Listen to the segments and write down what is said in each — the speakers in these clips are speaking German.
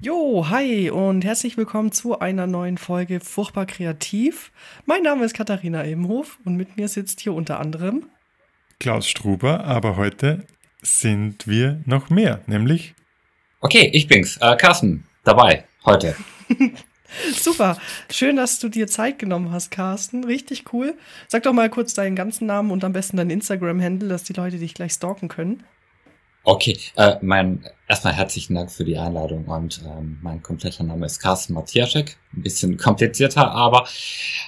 Jo, hi und herzlich willkommen zu einer neuen Folge Furchtbar Kreativ. Mein Name ist Katharina Ebenhof und mit mir sitzt hier unter anderem Klaus Struber, aber heute sind wir noch mehr, nämlich. Okay, ich bin's, äh, Carsten, dabei, heute. Super, schön, dass du dir Zeit genommen hast, Carsten. Richtig cool. Sag doch mal kurz deinen ganzen Namen und am besten deinen Instagram-Handle, dass die Leute dich gleich stalken können. Okay, äh, mein erstmal herzlichen Dank für die Einladung und ähm, mein kompletter Name ist Carsten Matthiaschek. Ein bisschen komplizierter, aber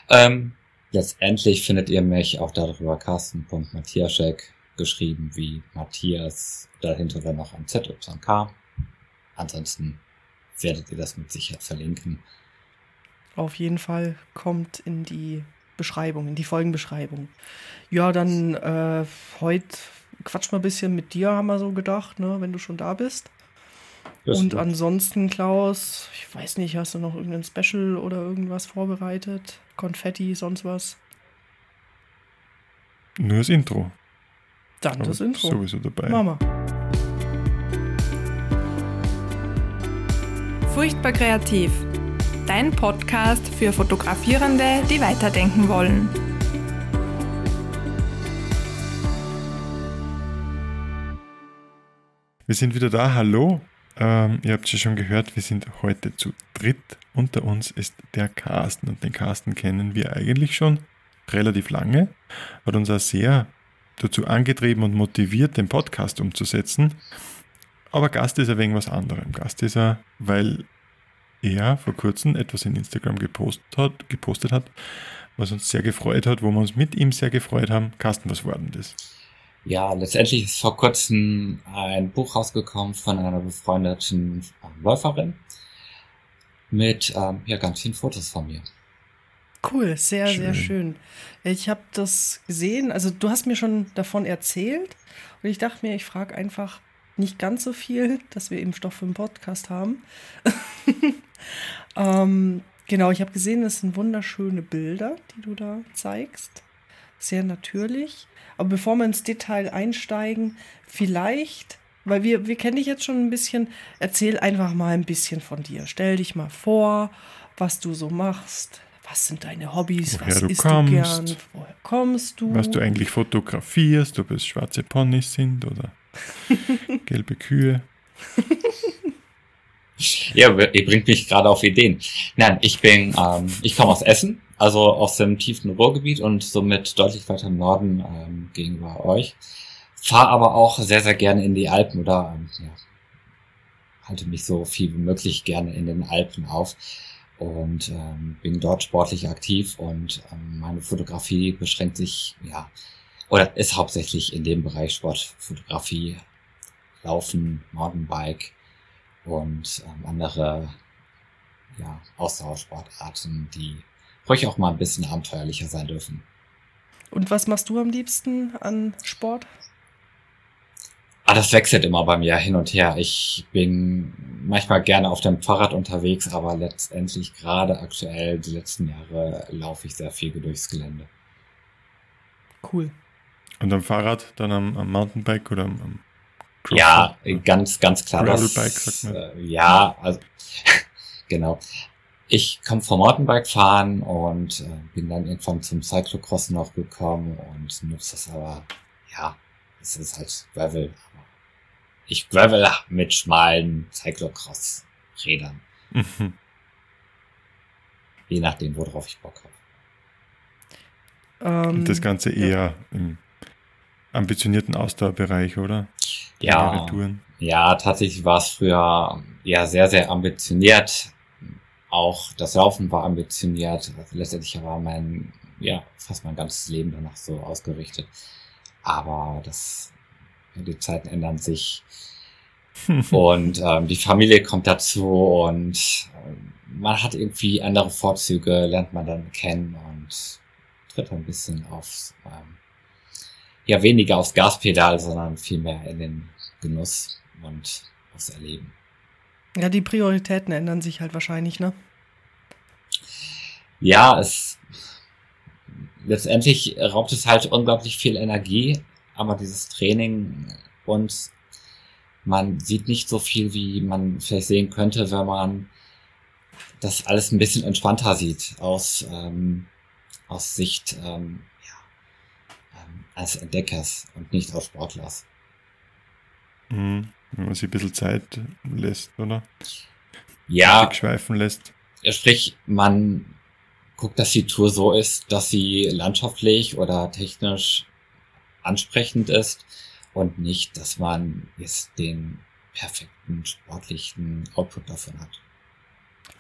ähm, letztendlich findet ihr mich auch darüber Carsten.Matthiaschek geschrieben wie Matthias, dahinter dann noch ein Z und ein K. Ansonsten werdet ihr das mit Sicherheit verlinken. Auf jeden Fall kommt in die Beschreibung, in die Folgenbeschreibung. Ja, dann äh, heute quatsch mal ein bisschen mit dir, haben wir so gedacht, ne, wenn du schon da bist. Das und ansonsten, Klaus, ich weiß nicht, hast du noch irgendein Special oder irgendwas vorbereitet? Konfetti, sonst was? Nur das Intro. Dann Aber das Intro. Sowieso dabei. Mama. Furchtbar kreativ. Dein Podcast für Fotografierende, die weiterdenken wollen. Wir sind wieder da. Hallo. Ähm, ihr habt es ja schon gehört, wir sind heute zu dritt. Unter uns ist der Carsten und den Carsten kennen wir eigentlich schon relativ lange. Hat uns auch sehr dazu angetrieben und motiviert, den Podcast umzusetzen. Aber Gast ist ein wenig was anderem. Gast ist er, weil er vor kurzem etwas in Instagram gepostet hat, gepostet hat, was uns sehr gefreut hat, wo wir uns mit ihm sehr gefreut haben. Carsten, was war denn das? Ja, letztendlich ist vor kurzem ein Buch rausgekommen von einer befreundeten ähm, Läuferin mit ähm, ja, ganz vielen Fotos von mir. Cool, sehr, schön. sehr schön. Ich habe das gesehen, also du hast mir schon davon erzählt und ich dachte mir, ich frage einfach nicht ganz so viel, dass wir eben Stoff für den Podcast haben. ähm, genau, ich habe gesehen, das sind wunderschöne Bilder, die du da zeigst. Sehr natürlich. Aber bevor wir ins Detail einsteigen, vielleicht, weil wir, wir kennen dich jetzt schon ein bisschen, erzähl einfach mal ein bisschen von dir. Stell dich mal vor, was du so machst. Was sind deine Hobbys? Woher was du isst kommst, du gern? Woher kommst du? Was du eigentlich fotografierst, ob es schwarze Ponys sind oder gelbe Kühe. ja, ihr bringt mich gerade auf Ideen. Nein, ich bin, ähm, ich komme aus Essen also aus dem tiefen Ruhrgebiet und somit deutlich weiter im Norden ähm, gegenüber euch. Fahr aber auch sehr, sehr gerne in die Alpen oder ähm, ja, halte mich so viel wie möglich gerne in den Alpen auf und ähm, bin dort sportlich aktiv und ähm, meine Fotografie beschränkt sich, ja, oder ist hauptsächlich in dem Bereich Sportfotografie, Laufen, Mountainbike und ähm, andere ja, Ausdauersportarten, die ruhig auch mal ein bisschen abenteuerlicher sein dürfen. Und was machst du am liebsten an Sport? Ah, das wechselt immer bei mir hin und her. Ich bin manchmal gerne auf dem Fahrrad unterwegs, aber letztendlich gerade aktuell die letzten Jahre laufe ich sehr viel durchs Gelände. Cool. Und am Fahrrad, dann am, am Mountainbike oder am, am Ja, ganz, ganz klar. Gravelbike, sagt man. Äh, ja, also genau ich komme vom Mountainbike fahren und äh, bin dann irgendwann zum Cyclocross noch gekommen und nutze das aber, ja, es ist halt Gravel. Ich gravel mit schmalen Cyclocross-Rädern. Mhm. Je nachdem, worauf ich Bock habe. Ähm, und das Ganze eher ja. im ambitionierten Ausdauerbereich, oder? Ja, ja, tatsächlich war es früher ja sehr, sehr ambitioniert auch das Laufen war ambitioniert. Also letztendlich war mein, ja, fast mein ganzes Leben danach so ausgerichtet. Aber das, die Zeiten ändern sich. und ähm, die Familie kommt dazu und äh, man hat irgendwie andere Vorzüge, lernt man dann kennen und tritt ein bisschen aufs, ähm, ja, weniger aufs Gaspedal, sondern vielmehr in den Genuss und aufs Erleben. Ja, die Prioritäten ändern sich halt wahrscheinlich, ne? Ja, es letztendlich raubt es halt unglaublich viel Energie, aber dieses Training und man sieht nicht so viel, wie man vielleicht sehen könnte, wenn man das alles ein bisschen entspannter sieht aus, ähm, aus Sicht ähm, als Entdeckers und nicht aus Sportlers. Mhm. Wenn man sich ein bisschen Zeit lässt, oder? Ja. Schweifen lässt. Sprich, man guckt, dass die Tour so ist, dass sie landschaftlich oder technisch ansprechend ist und nicht, dass man jetzt den perfekten sportlichen Output davon hat.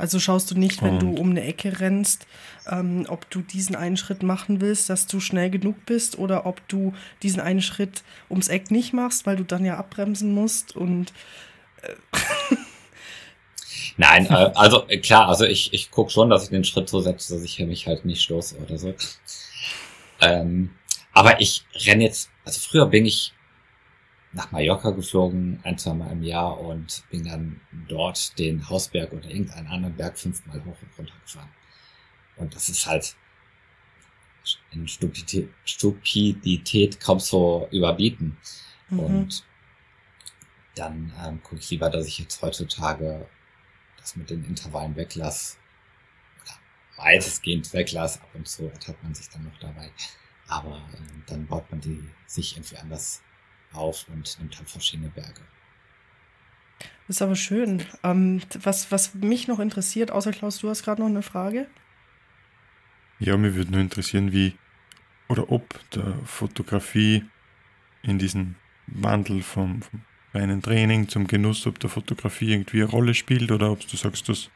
Also schaust du nicht, wenn und. du um eine Ecke rennst, ähm, ob du diesen einen Schritt machen willst, dass du schnell genug bist oder ob du diesen einen Schritt ums Eck nicht machst, weil du dann ja abbremsen musst und äh Nein, äh, also äh, klar, also ich, ich gucke schon, dass ich den Schritt so setze, dass ich mich halt nicht stoße oder so. Ähm, aber ich renne jetzt, also früher bin ich nach Mallorca geflogen, ein, zwei Mal im Jahr und bin dann dort den Hausberg oder irgendeinen anderen Berg fünfmal hoch und runter gefahren. Und das ist halt in Stupidität, Stupidität kaum so überbieten. Mhm. Und dann ähm, gucke ich lieber, dass ich jetzt heutzutage das mit den Intervallen weglasse. Oder weitestgehend weglasse. Ab und zu ertappt man sich dann noch dabei. Aber ähm, dann baut man die sich irgendwie anders auf und nimmt halt verschiedene Berge. Das ist aber schön. Ähm, was, was mich noch interessiert, außer Klaus, du hast gerade noch eine Frage? Ja, mir würde nur interessieren, wie oder ob der Fotografie in diesem Wandel vom, vom reinen Training zum Genuss, ob der Fotografie irgendwie eine Rolle spielt oder ob du sagst, dass,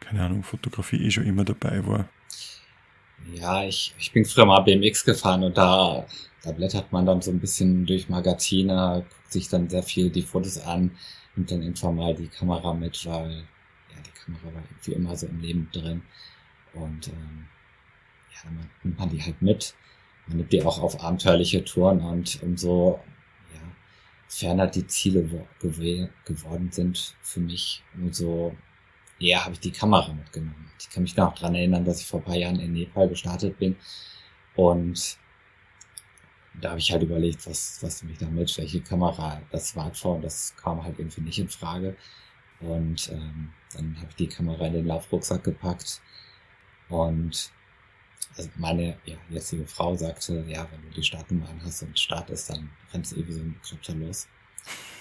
keine Ahnung, Fotografie eh schon immer dabei war. Ja, ich, ich bin früher mal BMX gefahren und da da blättert man dann so ein bisschen durch Magazine, guckt sich dann sehr viel die Fotos an, nimmt dann irgendwann mal die Kamera mit, weil ja, die Kamera war irgendwie immer so im Leben drin. Und ähm, ja, dann nimmt man die halt mit. Man nimmt die auch auf abenteuerliche Touren und umso ja, ferner die Ziele gew geworden sind für mich, umso eher habe ich die Kamera mitgenommen. Ich kann mich noch dran erinnern, dass ich vor ein paar Jahren in Nepal gestartet bin und da habe ich halt überlegt, was, was nehme damit, welche Kamera, das Smartphone, das kam halt irgendwie nicht in Frage. Und ähm, dann habe ich die Kamera in den Laufrucksack gepackt und also meine ja, jetzige Frau sagte, ja, wenn du die Startnummer hast und startest, dann rennst du eh wie so ein Bekloppter los.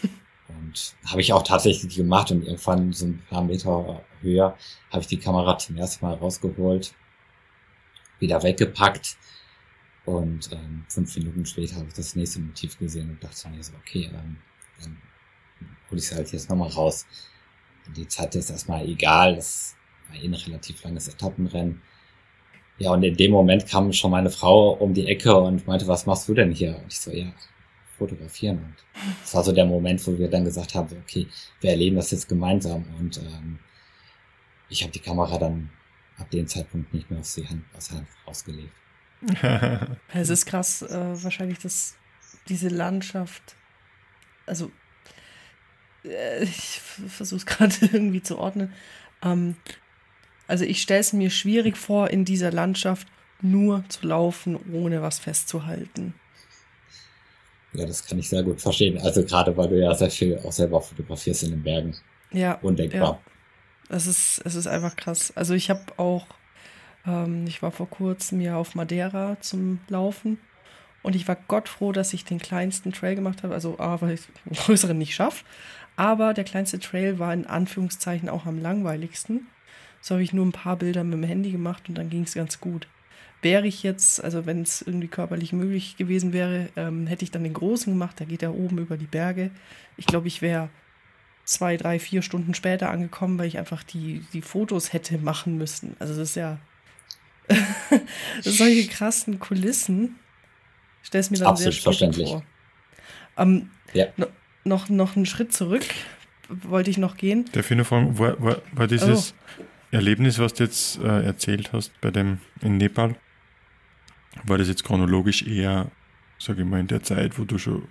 Und habe ich auch tatsächlich gemacht und irgendwann so ein paar Meter höher habe ich die Kamera zum ersten Mal rausgeholt, wieder weggepackt und ähm, fünf Minuten später habe ich das nächste Motiv gesehen und dachte mir so, okay, ähm, dann hole ich es halt jetzt nochmal raus. Die Zeit ist erstmal egal, das war eh ein relativ langes Etappenrennen. Ja, und in dem Moment kam schon meine Frau um die Ecke und meinte, was machst du denn hier? Und ich so, ja, fotografieren. Und das war so der Moment, wo wir dann gesagt haben, okay, wir erleben das jetzt gemeinsam. Und ähm, ich habe die Kamera dann ab dem Zeitpunkt nicht mehr aus, die Hand, aus der Hand rausgelegt. es ist krass, äh, wahrscheinlich, dass diese Landschaft, also äh, ich versuche es gerade irgendwie zu ordnen. Ähm, also ich stelle es mir schwierig vor, in dieser Landschaft nur zu laufen, ohne was festzuhalten. Ja, das kann ich sehr gut verstehen. Also gerade weil du ja sehr viel auch selber fotografierst in den Bergen. Ja. Undenkbar. Ja. Es ist, es ist einfach krass. Also ich habe auch ähm, ich war vor kurzem ja auf Madeira zum Laufen und ich war Gott froh, dass ich den kleinsten Trail gemacht habe. Also, A, weil ich den größeren nicht schaffe. Aber der kleinste Trail war in Anführungszeichen auch am langweiligsten. So habe ich nur ein paar Bilder mit dem Handy gemacht und dann ging es ganz gut. Wäre ich jetzt, also wenn es irgendwie körperlich möglich gewesen wäre, ähm, hätte ich dann den großen gemacht. Da geht er oben über die Berge. Ich glaube, ich wäre zwei, drei, vier Stunden später angekommen, weil ich einfach die, die Fotos hätte machen müssen. Also das ist ja solche krassen Kulissen. Stell es mir dann Absolut sehr verständlich. vor. Ähm, ja. no, noch, noch einen Schritt zurück wollte ich noch gehen. Darf ich nur fragen, war, war, war dieses oh. Erlebnis, was du jetzt äh, erzählt hast bei dem in Nepal, war das jetzt chronologisch eher, sage ich mal, in der Zeit, wo du schon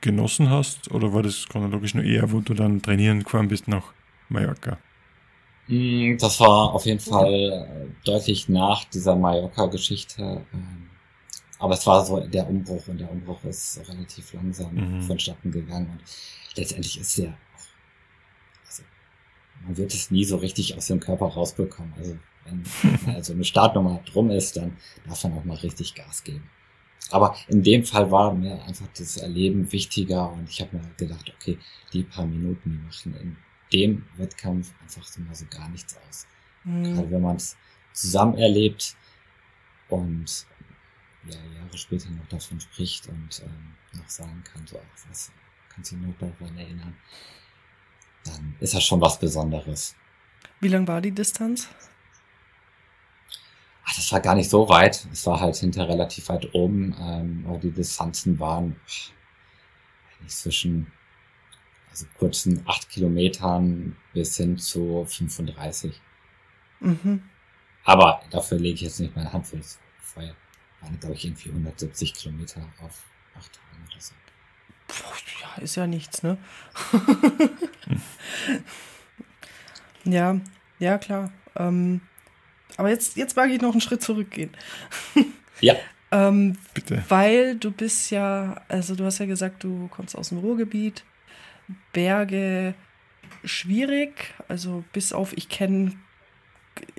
genossen hast, oder war das chronologisch nur eher, wo du dann trainieren gefahren bist nach Mallorca? Mm, das war auf jeden Fall äh, deutlich nach dieser Mallorca-Geschichte. Ähm, aber es war so der Umbruch und der Umbruch ist relativ langsam Mhm. vonstatten gegangen und letztendlich ist der also man wird es nie so richtig aus dem Körper rausbekommen. Also wenn also eine Startnummer drum ist, dann darf man auch mal richtig Gas geben. Aber in dem Fall war mir einfach das Erleben wichtiger und ich habe mir halt gedacht, okay, die paar Minuten, die machen in dem Wettkampf einfach so mal so gar nichts aus. Mhm. Gerade wenn man es zusammen erlebt und ja, Jahre später noch davon spricht und ähm, noch sagen kann, so, ach, was, kannst du dich noch daran erinnern, dann ist das schon was Besonderes. Wie lang war die Distanz? Ach, das war gar nicht so weit. Es war halt hinter relativ weit oben, ähm, aber die Distanzen waren nicht zwischen also kurzen acht Kilometern bis hin zu 35. Mhm. Aber dafür lege ich jetzt nicht meine Hand fürs Feuer. Waren, glaube ich, irgendwie 170 Kilometer auf acht Tagen oder so. Puh, ja, ist ja nichts, ne? ja, ja, klar. Ähm, aber jetzt, jetzt mag ich noch einen Schritt zurückgehen. Ja. Ähm, Bitte. weil du bist ja, also du hast ja gesagt, du kommst aus dem Ruhrgebiet. Berge schwierig, also bis auf, ich kenne,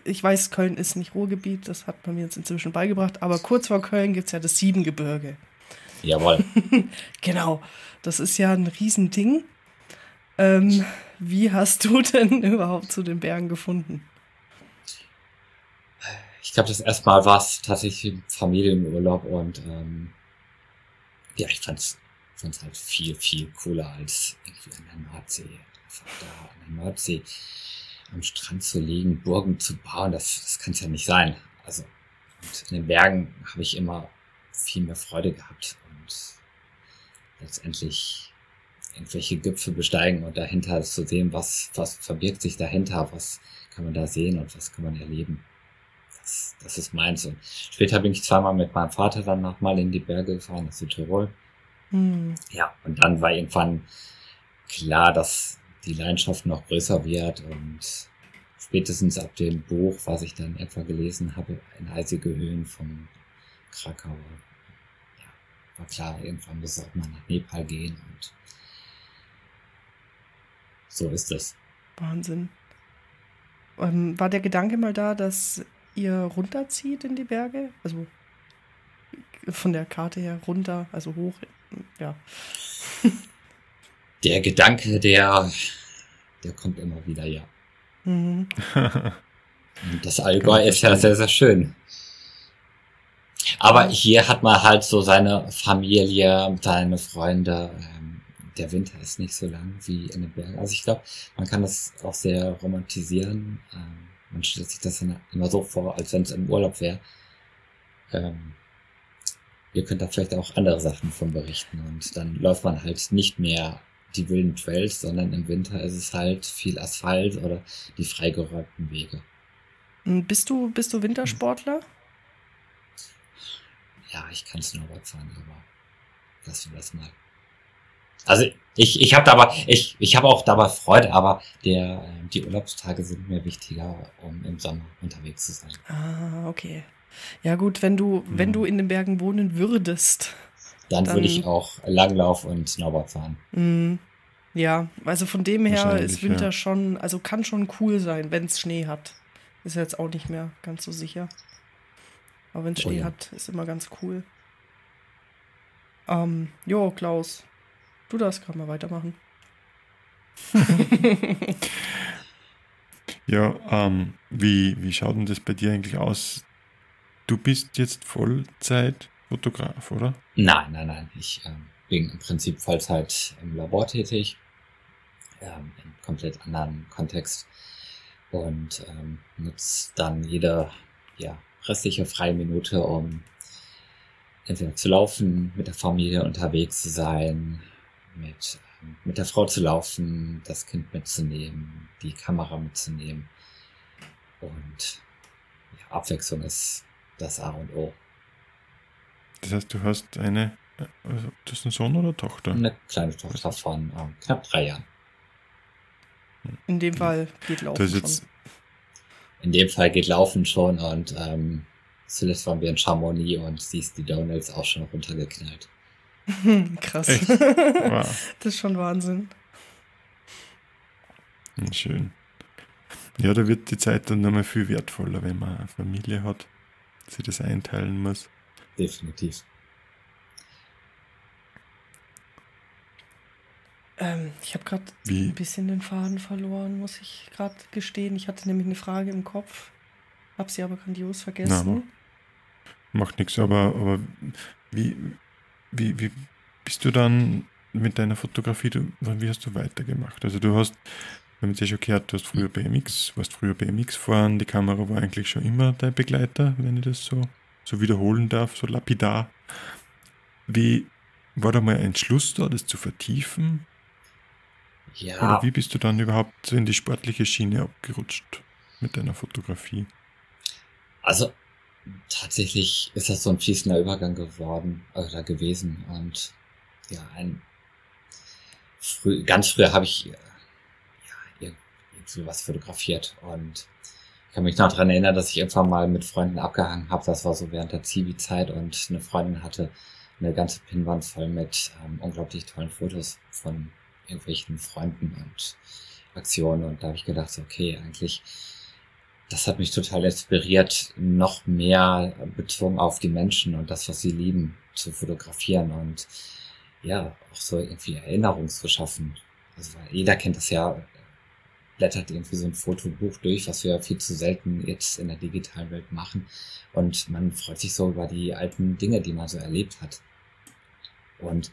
ich weiß, Köln ist nicht Ruhrgebiet, das hat man mir jetzt inzwischen beigebracht, aber kurz vor Köln gibt es ja das Siebengebirge. Jawohl. Genau, das ist ja ein Riesending. Ähm, wie hast du denn überhaupt zu den Bergen gefunden? Ich glaube, das erste Mal war es tatsächlich ein Familienurlaub und ähm, ja, ich fand's, fand's halt viel, viel cooler als irgendwie an der Nordsee. Einfach da an der Nordsee am Strand zu liegen, Burgen zu bauen, das, das kann es ja nicht sein. Also und in den Bergen habe ich immer viel mehr Freude gehabt und letztendlich irgendwelche Gipfel besteigen und dahinter zu sehen, was, was verbirgt sich dahinter, was kann man da sehen und was kann man erleben. Das, das ist meins. Und später bin ich zweimal mit meinem Vater dann nochmal in die Berge gefahren, nach Südtirol. Hm, Ja, und dann war irgendwann klar, dass die Leidenschaft noch größer wird und spätestens ab dem Buch, was ich dann etwa gelesen habe, in eisige Höhen von Krakau, ja, war klar, irgendwann muss es auch mal nach Nepal gehen und so ist es. Wahnsinn. Ähm, war der Gedanke mal da, dass ihr runterzieht in die Berge? Also von der Karte her runter, also hoch, ja. Der Gedanke, der, der kommt immer wieder, ja. Mhm. Und das Allgäu ist ja sehr, sehr schön. Aber hier hat man halt so seine Familie, seine Freunde. Ähm, der Winter ist nicht so lang wie in den Bergen. Also ich glaube, man kann das auch sehr romantisieren. Man stellt sich das dann immer so vor, als wenn es im Urlaub wäre. Ähm, ihr könnt da vielleicht auch andere Sachen von berichten. Und dann läuft man halt nicht mehr die wilden Trails, sondern im Winter ist es halt viel Asphalt oder die freigeräumten Wege. Und Bist du, bist du Wintersportler? Ja, ich kann Snowboard fahren, aber lassen wir das mal. Also ich, ich habe dabei, ich, ich habe auch dabei Freude, aber der, die Urlaubstage sind mir wichtiger, um im Sommer unterwegs zu sein. Ah, okay. Ja gut, wenn du, wenn Mhm. du in den Bergen wohnen würdest. Dann, Dann- würde ich auch Langlauf und Snowboard fahren. Mhm. Ja, also von dem her ist Winter ja. schon, also kann schon cool sein, wenn es Schnee hat. Ist jetzt auch nicht mehr ganz so sicher. Aber wenn es Oh Schnee ja. hat, ist immer ganz cool. Ähm, jo, Klaus, du darfst gerade mal weitermachen. Ja, ähm, wie, wie schaut denn das bei dir eigentlich aus? Du bist jetzt Vollzeitfotograf, oder? Nein, nein, nein. Ich ähm, bin im Prinzip Vollzeit im Labor tätig, ähm, im komplett anderen Kontext und ähm, nutze dann jede ja, restliche freie Minute, um entweder zu laufen, mit der Familie unterwegs zu sein, mit, ähm, mit der Frau zu laufen, das Kind mitzunehmen, die Kamera mitzunehmen und ja, Abwechslung ist das A und O. Das heißt, du hast eine, äh, also, das ist ein Sohn oder Tochter? Eine kleine Tochter von ähm, knapp drei Jahren. In dem Fall geht Laufen Das ist jetzt, In dem Fall geht Laufen schon und ähm, zuletzt waren wir in Chamonix und siehst die Donuts auch schon runtergeknallt. Krass. Echt? Wow. Das ist schon Wahnsinn. Hm, Schön. Ja, da wird die Zeit dann nochmal viel wertvoller, wenn man eine Familie hat, sie das einteilen muss. Definitiv. Ähm, ich habe gerade ein bisschen den Faden verloren, muss ich gerade gestehen. Ich hatte nämlich eine Frage im Kopf, habe sie aber grandios vergessen. Macht nichts, aber, aber wie, wie, wie bist du dann mit deiner Fotografie, du, wie hast du weitergemacht? Also du hast, wir haben jetzt ja schon gehört, du hast früher BMX, warst früher BMX fahren, die Kamera war eigentlich schon immer dein Begleiter, wenn ich das so, so wiederholen darf, so lapidar. Wie, war da mal ein Entschluss da, das zu vertiefen? Ja, Oder wie bist du dann überhaupt in die sportliche Schiene abgerutscht mit deiner Fotografie? also tatsächlich ist das so ein fließender Übergang geworden oder gewesen. Und ja, ein früh, ganz früher habe ich äh, ja ir- irgendwie was fotografiert. Und ich kann mich noch daran erinnern, dass ich irgendwann mal mit Freunden abgehangen habe. Das war so während der Zivi-Zeit. Und eine Freundin hatte eine ganze Pinnwand voll mit ähm, unglaublich tollen Fotos von irgendwelchen Freunden und Aktionen. Und da habe ich gedacht, okay, eigentlich das hat mich total inspiriert, noch mehr bezogen auf die Menschen und das, was sie lieben, zu fotografieren und ja, auch so irgendwie Erinnerungen zu schaffen. Also weil jeder kennt das ja, blättert irgendwie so ein Fotobuch durch, was wir viel zu selten jetzt in der digitalen Welt machen. Und man freut sich so über die alten Dinge, die man so erlebt hat. Und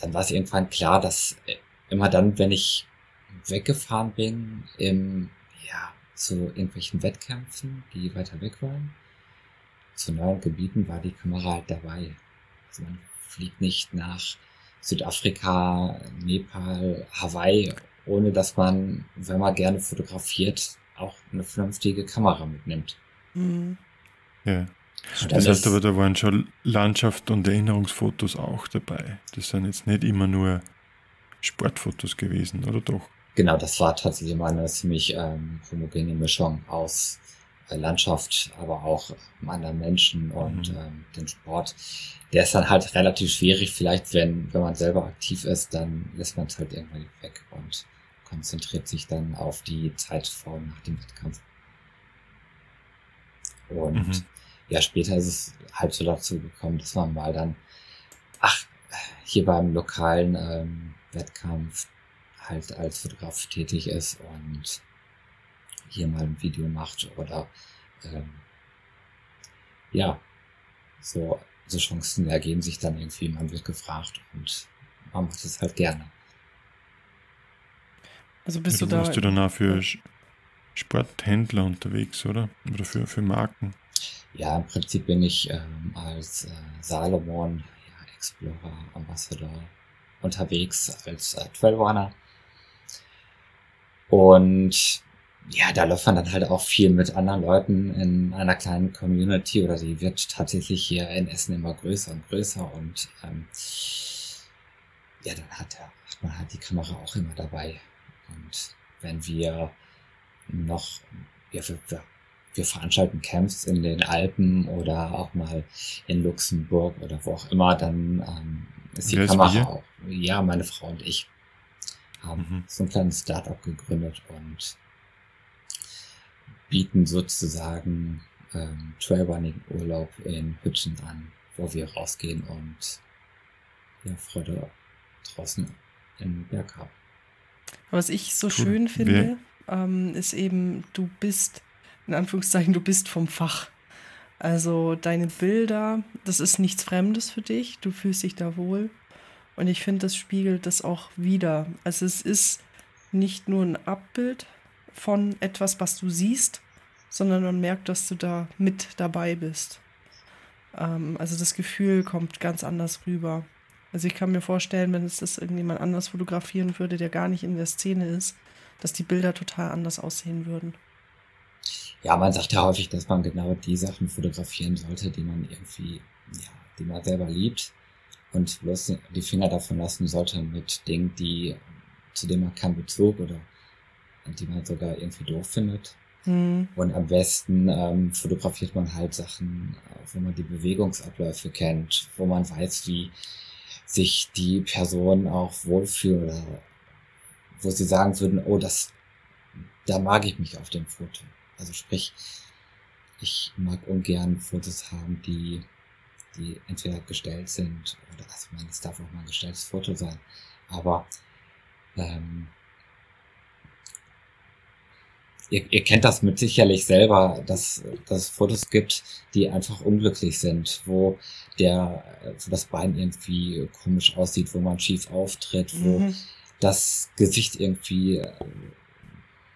dann war es irgendwann klar, dass äh, immer dann, wenn ich weggefahren bin, im, ja, zu irgendwelchen Wettkämpfen, die weiter weg waren, zu neuen Gebieten war die Kamera halt dabei. Also man fliegt nicht nach Südafrika, Nepal, Hawaii, ohne dass man, wenn man gerne fotografiert, auch eine vernünftige Kamera mitnimmt. Mhm. Ja. Und Das heißt ist- aber, da waren schon Landschaft- und Erinnerungsfotos auch dabei. Das sind jetzt nicht immer nur Sportfotos gewesen, oder doch? Genau, das war tatsächlich mal eine ziemlich ähm, homogene Mischung aus äh, Landschaft, aber auch anderen Menschen und Mhm. ähm, den Sport. Der ist dann halt relativ schwierig. Vielleicht, wenn, wenn man selber aktiv ist, dann lässt man es halt irgendwann weg und konzentriert sich dann auf die Zeit vor und nach dem Wettkampf. Und Mhm. ja, später ist es halt so dazu gekommen, dass man mal dann, ach, hier beim lokalen ähm, Wettkampf halt als Fotograf tätig ist und hier mal ein Video macht oder ähm, ja, so, so Chancen ergeben sich dann irgendwie, man wird gefragt und man macht es halt gerne. Also bist ja, du du da. warst du dann auch für Sporthändler unterwegs, oder? Oder für, für Marken. Ja, im Prinzip bin ich ähm, als äh, Salomon, ja, Explorer, Ambassador unterwegs als äh, Trailrunner. Und ja, da läuft man dann halt auch viel mit anderen Leuten in einer kleinen Community oder die wird tatsächlich hier in Essen immer größer und größer und ähm, ja, dann hat, er- hat man halt die Kamera auch immer dabei. Und wenn wir noch, ja, wir, wir, wir veranstalten Camps in den Alpen oder auch mal in Luxemburg oder wo auch immer, dann ähm, ist die Wer Kamera auch. Ja, meine Frau und ich haben Mhm. so ein kleines Startup gegründet und bieten sozusagen ähm, Trailrunning-Urlaub in Hütten an, wo wir rausgehen und ja, Freude draußen im Berg haben. Was ich so Cool. schön finde, ähm, ist eben, du bist, in Anführungszeichen, du bist vom Fach. Also deine Bilder, das ist nichts Fremdes für dich, du fühlst dich da wohl. Und ich finde, das spiegelt das auch wieder. Also es ist nicht nur ein Abbild von etwas, was du siehst, sondern man merkt, dass du da mit dabei bist. Ähm, also das Gefühl kommt ganz anders rüber. Also ich kann mir vorstellen, wenn es das irgendjemand anders fotografieren würde, der gar nicht in der Szene ist, dass die Bilder total anders aussehen würden. Ja, man sagt ja häufig, dass man genau die Sachen fotografieren sollte, die man irgendwie, ja, die man selber liebt und bloß die Finger davon lassen sollte mit Dingen, die, zu denen man keinen Bezug oder die man sogar irgendwie doof findet. Mhm. Und am besten ähm, fotografiert man halt Sachen, wo man die Bewegungsabläufe kennt, wo man weiß, wie sich die Person auch wohlfühlt oder wo sie sagen würden, oh, das, da mag ich mich auf dem Foto. Also sprich, ich mag ungern Fotos haben, die, die entweder gestellt sind oder, also man, es darf auch mal ein gestelltes Foto sein, aber ähm, ihr, ihr kennt das mit sicherlich selber, dass, dass es Fotos gibt, die einfach unglücklich sind, wo der, wo das Bein irgendwie komisch aussieht, wo man schief auftritt, wo mhm. das Gesicht irgendwie äh,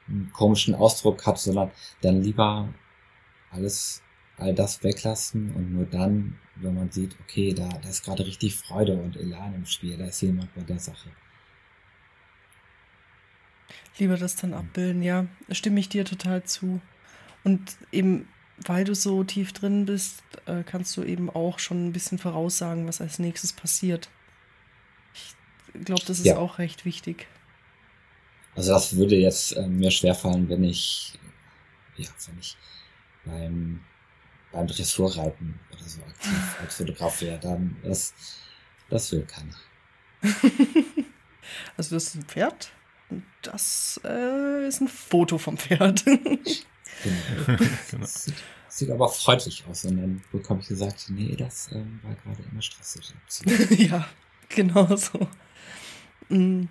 einen komischen Ausdruck hat, sondern dann lieber alles, all das weglassen und nur dann, wenn man sieht, okay, da, da ist gerade richtig Freude und Elan im Spiel, da ist jemand bei der Sache. Lieber das dann abbilden, ja, stimme ich dir total zu. Und eben, weil du so tief drin bist, äh, kannst du eben auch schon ein bisschen voraussagen, was als nächstes passiert. Ich glaube, das ist ja. auch recht wichtig. Also das würde jetzt äh, mir schwerfallen, wenn ich, ja, wenn ich beim, beim Dressurreiten oder so aktiv als Fotograf wäre, dann das, das will keiner. also das ist ein Pferd? Das äh, ist ein Foto vom Pferd. genau. genau. Sieht, sieht, aber freundlich aus. Und dann bekomme ich gesagt, nee, das ähm, war gerade in der Straße. ja, genau so. Mm.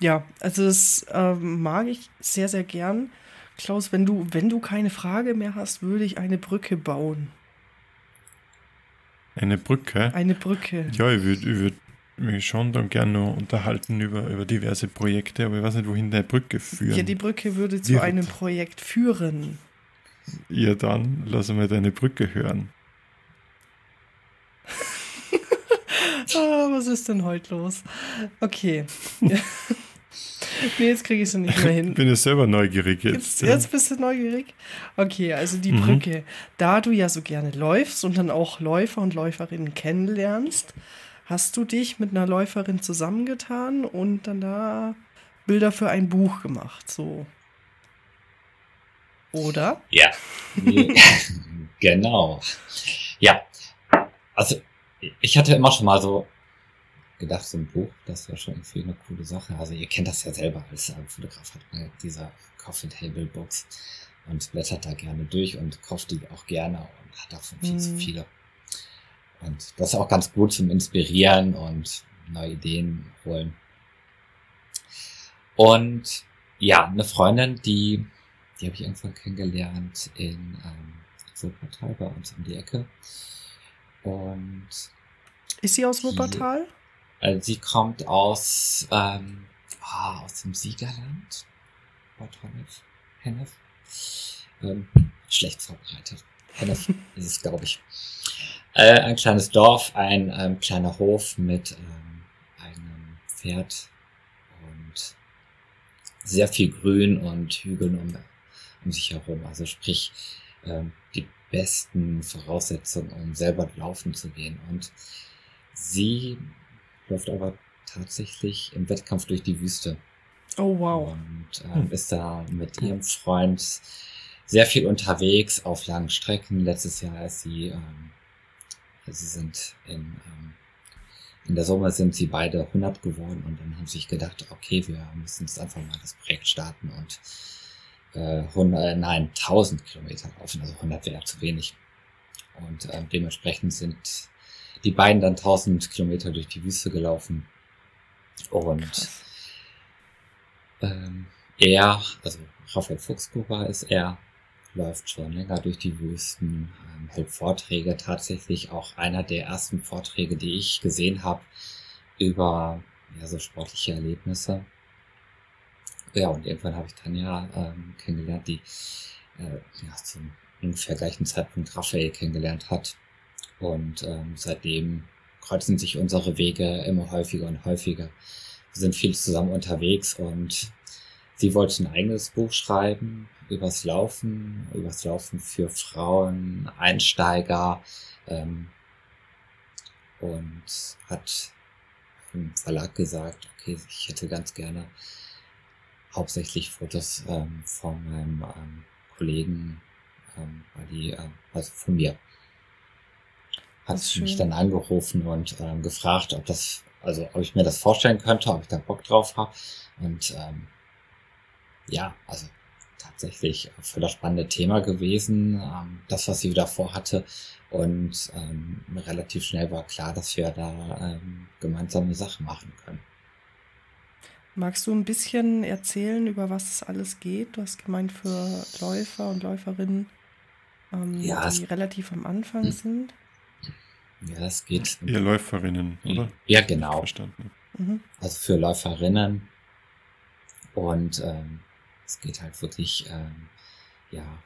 Ja, also das äh, mag ich sehr, sehr gern. Klaus, wenn du, wenn du keine Frage mehr hast, würde ich eine Brücke bauen. Eine Brücke? Eine Brücke. Ja, ich würde ich würd mich schon dann gerne noch unterhalten über, über diverse Projekte, aber ich weiß nicht, wohin der Brücke führt. Ja, die Brücke würde zu Wie einem Projekt führen. Ja, dann lassen wir deine Brücke hören. oh, was ist denn heute los? Okay. nee, jetzt kriege ich es nicht mehr hin. Ich bin ja selber neugierig jetzt. Jetzt, jetzt bist du neugierig? Okay, also die mhm. Brücke. Da du ja so gerne läufst und dann auch Läufer und Läuferinnen kennenlernst, hast du dich mit einer Läuferin zusammengetan und dann da Bilder für ein Buch gemacht, so. Oder? Ja. genau. Ja. Also, ich hatte immer schon mal so gedacht, so ein Buch, das wäre schon irgendwie eine coole Sache. Also, ihr kennt das ja selber als Fotograf, hat man dieser Coffee Table Books und blättert da gerne durch und kauft die auch gerne und hat davon viel hm. zu viele. Und das ist auch ganz gut zum Inspirieren und neue Ideen holen. Und ja, eine Freundin, die, die habe ich irgendwann kennengelernt in ähm, Wuppertal bei uns um die Ecke. Und ist sie aus Wuppertal? Äh, sie kommt aus, ähm, oh, aus dem Siegerland. Bad Hennef. Hennef. Ähm, schlecht vorbereitet. Hennef ist es, glaube ich. Äh, ein kleines Dorf, ein ähm, kleiner Hof mit ähm, einem Pferd und sehr viel Grün und Hügeln um, um sich herum. Also sprich, ähm, die besten Voraussetzungen, um selber laufen zu gehen. Und sie läuft aber tatsächlich im Wettkampf durch die Wüste. Oh wow. Und ähm, ist da mit ihrem Freund sehr viel unterwegs auf langen Strecken. Letztes Jahr ist sie ähm, Sie sind in, ähm, in der Sommer sind sie beide 100 geworden und dann haben sie sich gedacht, okay, wir müssen jetzt einfach mal das Projekt starten und äh, 100, äh, nein, 1000 Kilometer laufen, also 100 wäre zu wenig. Und äh, dementsprechend sind die beiden dann 1000 Kilometer durch die Wüste gelaufen. Und ähm, er, also Raphael Fuchsgruber ist er, läuft schon länger durch die Wüsten, ähm, hält Vorträge, tatsächlich auch einer der ersten Vorträge, die ich gesehen habe über ja, so sportliche Erlebnisse. Ja, und irgendwann habe ich Tanja ähm, kennengelernt, die äh, ja, zum ungefähr gleichen Zeitpunkt Raphael kennengelernt hat. Und ähm, seitdem kreuzen sich unsere Wege immer häufiger und häufiger. Wir sind viel zusammen unterwegs und sie wollte ein eigenes Buch schreiben übers Laufen, übers Laufen für Frauen, Einsteiger ähm, und hat im Verlag gesagt, okay, ich hätte ganz gerne hauptsächlich Fotos ähm, von meinem ähm, Kollegen, ähm, die, ähm, also von mir. Hat ist mich dann angerufen und ähm, gefragt, ob das, also ob ich mir das vorstellen könnte, ob ich da Bock drauf habe. Und ähm, ja, also tatsächlich für das spannende Thema gewesen, ähm, das, was sie davor hatte. Und ähm, relativ schnell war klar, dass wir da ähm, gemeinsame Sachen machen können. Magst du ein bisschen erzählen, über was es alles geht? Du hast gemeint für Läufer und Läuferinnen, ähm, Ja, die relativ am Anfang Hm. sind. Ja, es geht. Ihr Läuferinnen, oder? Ja, genau. Verstanden. Mhm. Also für Läuferinnen. Und ähm, es geht halt wirklich, ähm, ja,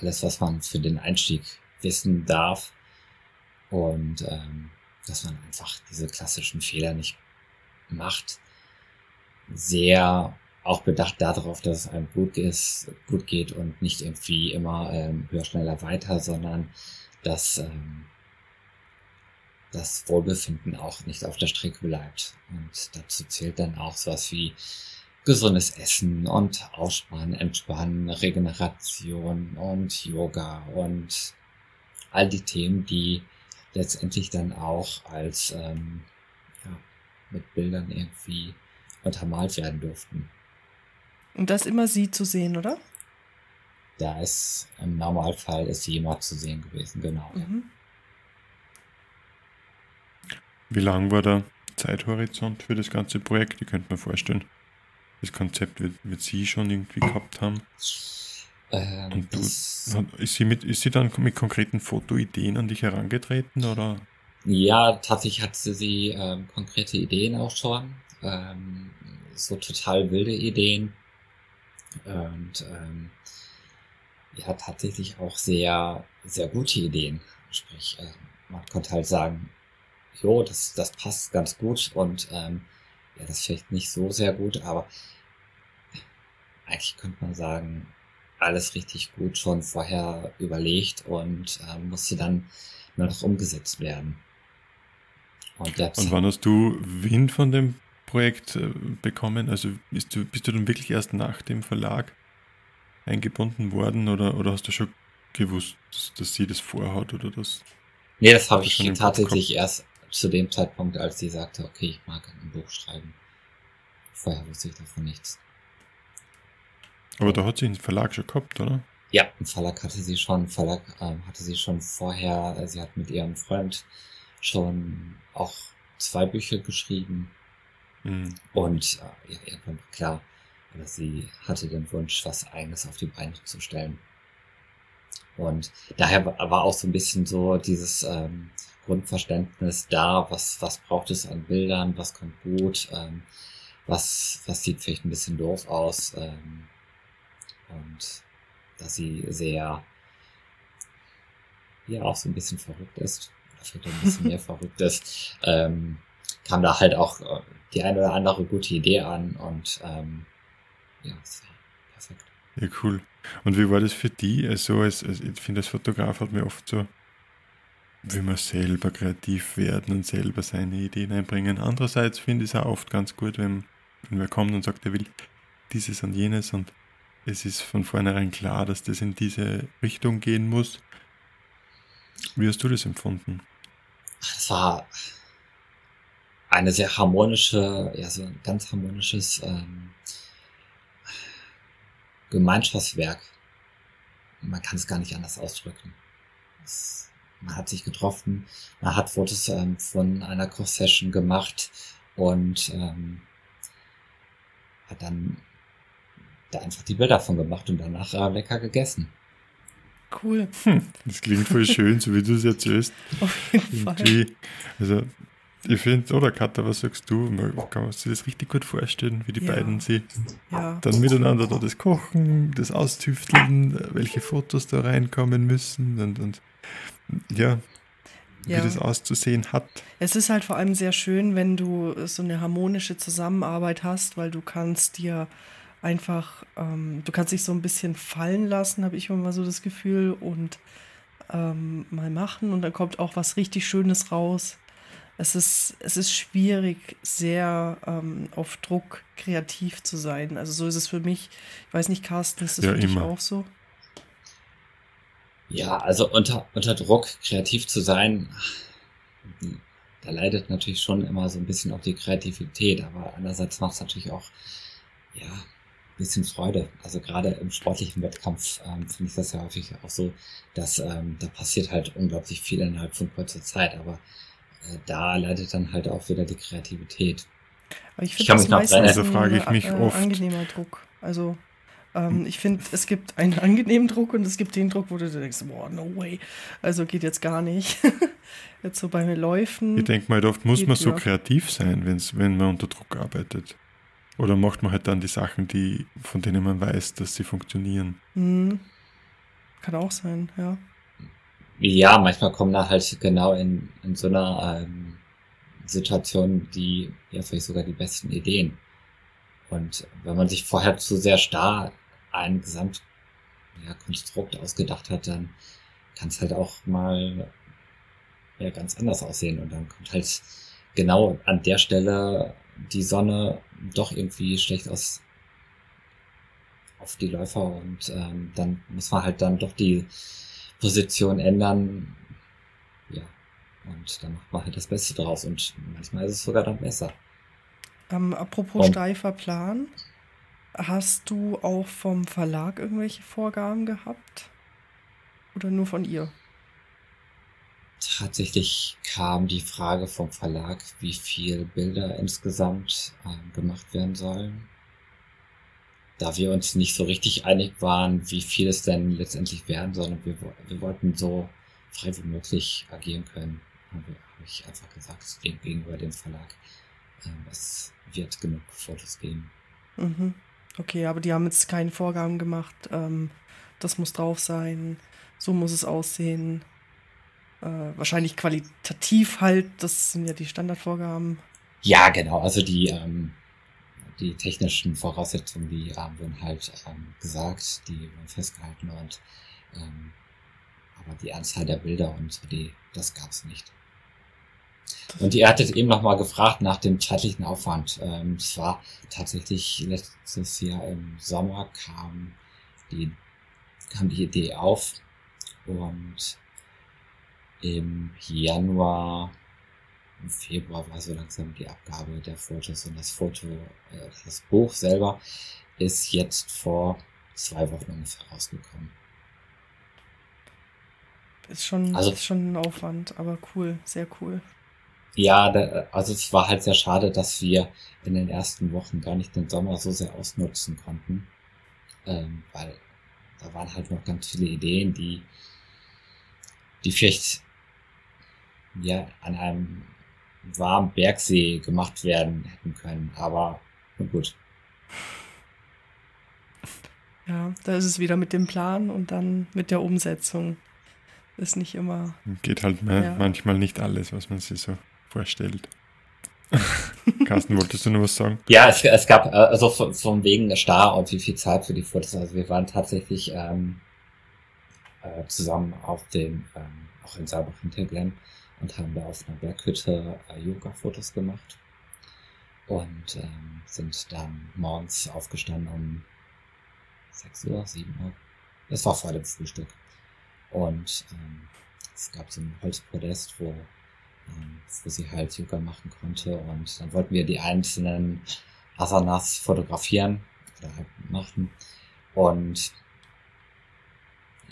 alles, was man für den Einstieg wissen darf. Und ähm, dass man einfach diese klassischen Fehler nicht macht. Sehr auch bedacht darauf, dass es einem gut ist, gut geht und nicht irgendwie immer ähm, höher, schneller, weiter, sondern dass ähm, das Wohlbefinden auch nicht auf der Strecke bleibt. Und dazu zählt dann auch sowas wie gesundes Essen und Ausspannen, Entspannen, Regeneration und Yoga und all die Themen, die letztendlich dann auch als ähm, ja, mit Bildern irgendwie untermalt werden durften. Und das immer sie zu sehen, oder? Da ist im Normalfall ist jemand zu sehen gewesen, genau. Mhm. Wie lang war der Zeithorizont für das ganze Projekt? Ich könnte mir vorstellen, das Konzept wird, wird sie schon irgendwie gehabt haben. Ähm, Und du- Ist sie, mit, ist sie dann mit konkreten Fotoideen an dich herangetreten oder? Ja, tatsächlich hatte sie ähm, konkrete Ideen auch schon. Ähm, so total wilde Ideen. Und ähm, ja, tatsächlich auch sehr, sehr gute Ideen. Sprich, äh, man konnte halt sagen, jo, das, das passt ganz gut und ähm, ja, das vielleicht nicht so sehr gut, aber eigentlich könnte man sagen, alles richtig gut schon vorher überlegt und ähm, musste dann nur noch umgesetzt werden. Und Und wann hast du Wind von dem Projekt äh, bekommen? Also bist du, bist du dann wirklich erst nach dem Verlag eingebunden worden oder, oder hast du schon gewusst, dass, dass sie das vorhat oder das? nee, das habe ich tatsächlich erst zu dem Zeitpunkt, als sie sagte, okay, ich mag ein Buch schreiben. Vorher wusste ich davon nichts. Aber da hat sie einen Verlag schon gehabt, oder? Ja, einen Verlag hatte sie schon, Verlag ähm, hatte sie schon vorher, äh, sie hat mit ihrem Freund schon auch zwei Bücher geschrieben Mhm. und äh, ja, irgendwann war klar, oder sie hatte den Wunsch, was eigenes auf die Beine zu stellen. Und daher wa- war auch so ein bisschen so dieses ähm, Grundverständnis da, was, was braucht es an Bildern, was kommt gut, ähm, was, was sieht vielleicht ein bisschen doof aus. Ähm, und dass sie sehr, ja, auch so ein bisschen verrückt ist, oder vielleicht ein bisschen mehr verrückt ist, ähm, kam da halt auch äh, die eine oder andere gute Idee an und ähm, ja, es war perfekt. Ja, cool. Und wie war das für die? Also, als, als, ich finde, als Fotograf hat man oft so, will man selber kreativ werden und selber seine Ideen einbringen. Andererseits finde ich es auch oft ganz gut, wenn, wenn wer kommt und sagt, er will dieses und jenes und es ist von vornherein klar, dass das in diese Richtung gehen muss. Wie hast du das empfunden? Das war eine sehr harmonische, ja, so ein ganz harmonisches ähm, Gemeinschaftswerk. Man kann es gar nicht anders ausdrücken. Es, man hat sich getroffen, man hat Fotos ähm, von einer Koch-Session gemacht und ähm, hat dann da einfach die Bilder von gemacht und danach äh, lecker gegessen. Cool, Das klingt voll schön, so wie du es erzählst. auf jeden Fall. Also, ich finde, oder Katha, was sagst du? Man kann man sich das richtig gut vorstellen, wie die Ja. beiden sie Ja, dann miteinander da das Kochen, das Austüfteln, welche Fotos da reinkommen müssen und, und ja, wie Ja. das auszusehen hat. es ist halt vor allem sehr schön, wenn du so eine harmonische Zusammenarbeit hast, weil du kannst dir einfach, ähm, du kannst dich so ein bisschen fallen lassen, habe ich immer so das Gefühl, und ähm, mal machen und dann kommt auch was richtig Schönes raus. es ist, es ist schwierig, sehr ähm, auf Druck kreativ zu sein. Also so ist es für mich. Ich weiß nicht, Carsten, ist das Ja, für dich immer. auch so? Ja, also unter, unter Druck kreativ zu sein, da leidet natürlich schon immer so ein bisschen auch die Kreativität, aber andererseits macht es natürlich auch, ja, ein bisschen Freude. Also gerade im sportlichen Wettkampf ähm, finde ich das ja häufig auch so, dass ähm, da passiert halt unglaublich viel innerhalb von kurzer Zeit, aber äh, da leidet dann halt auch wieder die Kreativität. Aber ich finde kann das mich noch meistens. Also frage ich ein mich äh, oft. angenehmer Druck. Also ähm, ich finde, es gibt einen angenehmen Druck und es gibt den Druck, wo du denkst, boah, no way. Also geht jetzt gar nicht. jetzt so bei mir Läufen. Ich denke mal, oft muss man so ja. kreativ sein, wenn's, wenn man unter Druck arbeitet. Oder macht man halt dann die Sachen, die, von denen man weiß, dass sie funktionieren. Hm. Kann auch sein, ja. Ja, manchmal kommen da halt genau in, in so einer ähm, Situation die, ja, vielleicht sogar die besten Ideen. Und wenn man sich vorher zu sehr starr ein Gesamtkonstrukt ja, ausgedacht hat, dann kann es halt auch mal ja, ganz anders aussehen. Und dann kommt halt genau an der Stelle die Sonne doch irgendwie schlecht aus auf die Läufer und ähm, dann muss man halt dann doch die Position ändern. Ja. Und dann macht man halt das Beste draus und manchmal ist es sogar dann besser. Ähm, apropos Und- steifer Plan. Hast du auch vom Verlag irgendwelche Vorgaben gehabt? Oder nur von ihr? Tatsächlich kam die Frage vom Verlag, wie viel Bilder insgesamt ähm, gemacht werden sollen. Da wir uns nicht so richtig einig waren, wie viel es denn letztendlich werden soll, und wir, wir wollten so frei wie möglich agieren können, habe hab ich einfach gesagt gegenüber dem Verlag, ähm, es wird genug Fotos geben. Mhm. Okay, aber die haben jetzt keine Vorgaben gemacht. Ähm, das muss drauf sein, so muss es aussehen. Äh, wahrscheinlich qualitativ halt, das sind ja die Standardvorgaben. Ja, genau. Also die, ähm, die technischen Voraussetzungen, die ähm, wurden halt ähm, gesagt, die wurden festgehalten und ähm, aber die Anzahl der Bilder und so, die, das gab's nicht. Und ihr hattet eben nochmal gefragt nach dem zeitlichen Aufwand. Ähm, es war tatsächlich letztes Jahr im Sommer kam die, kam die Idee auf und im Januar, im Februar war so langsam die Abgabe der Fotos und das Foto, äh, das Buch selber ist jetzt vor zwei Wochen ungefähr rausgekommen. Ist schon, Also- ist schon ein Aufwand, aber cool, sehr cool. Ja, da, also es war halt sehr schade, dass wir in den ersten Wochen gar nicht den Sommer so sehr ausnutzen konnten, ähm, weil da waren halt noch ganz viele Ideen, die, die vielleicht ja an einem warmen Bergsee gemacht werden hätten können, aber gut. Ja, da ist es wieder mit dem Plan und dann mit der Umsetzung. Ist nicht immer. Geht halt Ja. manchmal nicht alles, was man sich so vorstellt. Carsten, wolltest du noch was sagen? Ja, es, es gab, äh, also von, von wegen Star und wie viel Zeit für die Fotos. Also wir waren tatsächlich ähm, äh, zusammen auf dem, ähm, auch in Saalbach Hinterglemm und haben da auf einer Berghütte äh, Yoga-Fotos gemacht. Und ähm, sind dann morgens aufgestanden um 6 Uhr, 7 Uhr. Es war vor dem Frühstück. Und ähm, es gab so ein Holzpodest, wo wo sie halt Yoga machen konnte. Und dann wollten wir die einzelnen Asanas fotografieren oder halt machen. Und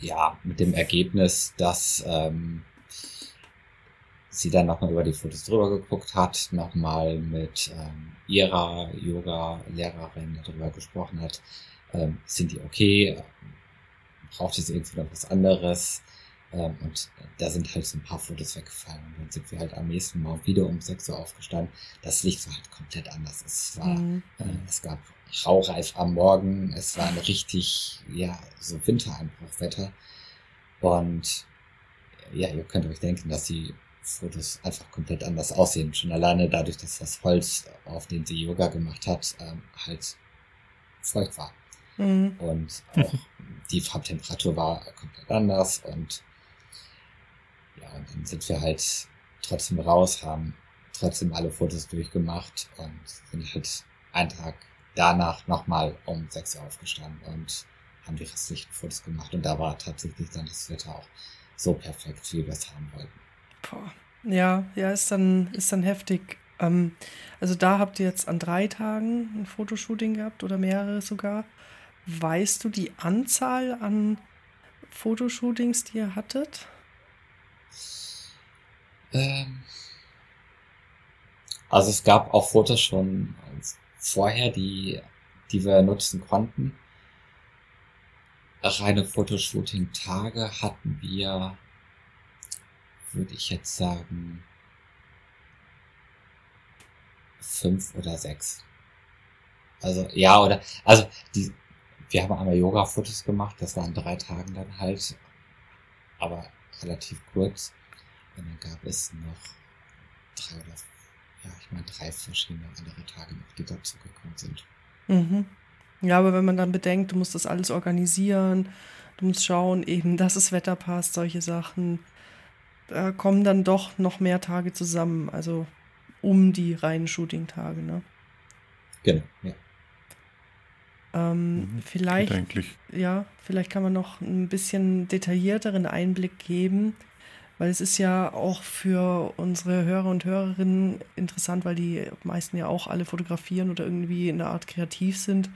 ja, mit dem Ergebnis, dass ähm, sie dann nochmal über die Fotos drüber geguckt hat, nochmal mit ähm, ihrer Yoga-Lehrerin darüber gesprochen hat, ähm, sind die okay, braucht es irgendwie noch was anderes, ähm, und da sind halt so ein paar Fotos weggefallen. Und dann sind wir halt am nächsten Morgen wieder um 6 Uhr aufgestanden. Das Licht war halt komplett anders. Es war, Mhm. äh, es gab Raureif am Morgen. Es war ein richtig, ja, so Wintereinbruchwetter. Und ja, ihr könnt euch denken, dass die Fotos einfach komplett anders aussehen. Schon alleine dadurch, dass das Holz, auf dem sie Yoga gemacht hat, ähm, halt feucht war. Mhm. Und auch die Farbtemperatur war komplett anders und dann sind wir halt trotzdem raus, haben trotzdem alle Fotos durchgemacht und sind halt einen Tag danach nochmal um 6 Uhr aufgestanden und haben die restlichen Fotos gemacht. Und da war tatsächlich dann das Wetter auch so perfekt, wie wir es haben wollten. Boah. Ja, ja, ist dann, ist dann heftig. Ähm, also da habt ihr jetzt an drei Tagen ein Fotoshooting gehabt oder mehrere sogar. Weißt du die Anzahl an Fotoshootings, die ihr hattet? Ähm, also es gab auch Fotos schon vorher, die, die wir nutzen konnten. Reine Fotoshooting-Tage hatten wir, würde ich jetzt sagen, fünf oder sechs. Also ja, oder also die, wir haben einmal Yoga-Fotos gemacht, das waren drei Tagen dann halt, aber relativ kurz. Und dann gab es noch drei oder ja, ich meine drei verschiedene andere Tage noch, die dazu gekommen sind. Mhm. Ja, aber wenn man dann bedenkt, du musst das alles organisieren, du musst schauen, eben, dass das Wetter passt, solche Sachen, da kommen dann doch noch mehr Tage zusammen, also um die reinen Shooting-Tage, ne? Genau, ja. Ähm, Mhm, vielleicht, ja, vielleicht kann man noch ein bisschen detaillierteren Einblick geben, weil es ist ja auch für unsere Hörer und Hörerinnen interessant, weil die meisten ja auch alle fotografieren oder irgendwie in einer Art kreativ sind,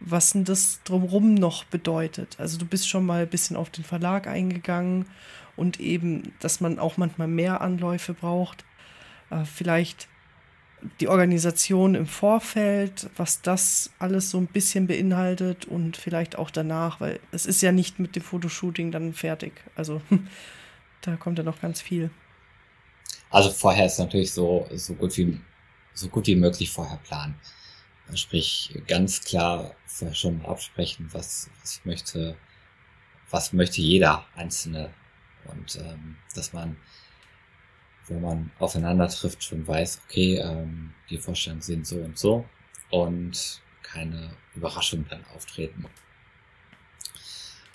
was denn das drumrum noch bedeutet. Also du bist schon mal ein bisschen auf den Verlag eingegangen und eben, dass man auch manchmal mehr Anläufe braucht. Äh, vielleicht die Organisation im Vorfeld, was das alles so ein bisschen beinhaltet und vielleicht auch danach, weil es ist ja nicht mit dem Fotoshooting dann fertig. Also da kommt ja noch ganz viel. Also vorher ist natürlich so, so gut wie, so gut wie möglich vorher planen. Sprich, ganz klar vorher schon mal absprechen, was, was möchte, was möchte jeder Einzelne. Und ähm, dass man, wenn man aufeinander trifft, schon weiß, okay, ähm, die Vorstellungen sind so und so und keine Überraschungen dann auftreten.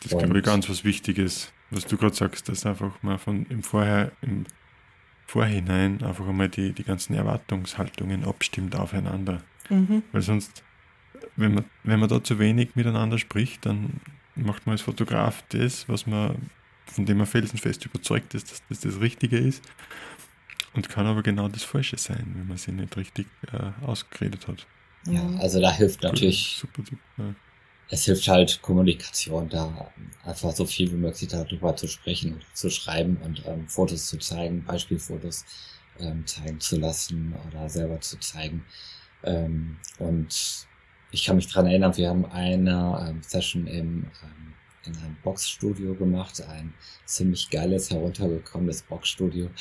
Das ist, glaube ich, ganz was Wichtiges, was du gerade sagst, dass einfach mal von im Vorher, im Vorhinein einfach einmal die, die ganzen Erwartungshaltungen abstimmt aufeinander. Mhm. Weil sonst, wenn man, wenn man da zu wenig miteinander spricht, dann macht man als Fotograf das, was man, von dem man felsenfest überzeugt ist, dass das das Richtige ist. Und kann aber genau das Falsche sein, wenn man sich nicht richtig äh, ausgeredet hat. Ja, Mhm. also da hilft Gut, natürlich Super, super. Es hilft halt Kommunikation, da einfach so viel wie möglich darüber zu sprechen und zu schreiben und ähm, Fotos zu zeigen, Beispielfotos ähm, zeigen zu lassen oder selber zu zeigen. Ähm, und ich kann mich dran erinnern, wir haben eine ähm, Session im, ähm, in einem Boxstudio gemacht, ein ziemlich geiles, heruntergekommenes Boxstudio.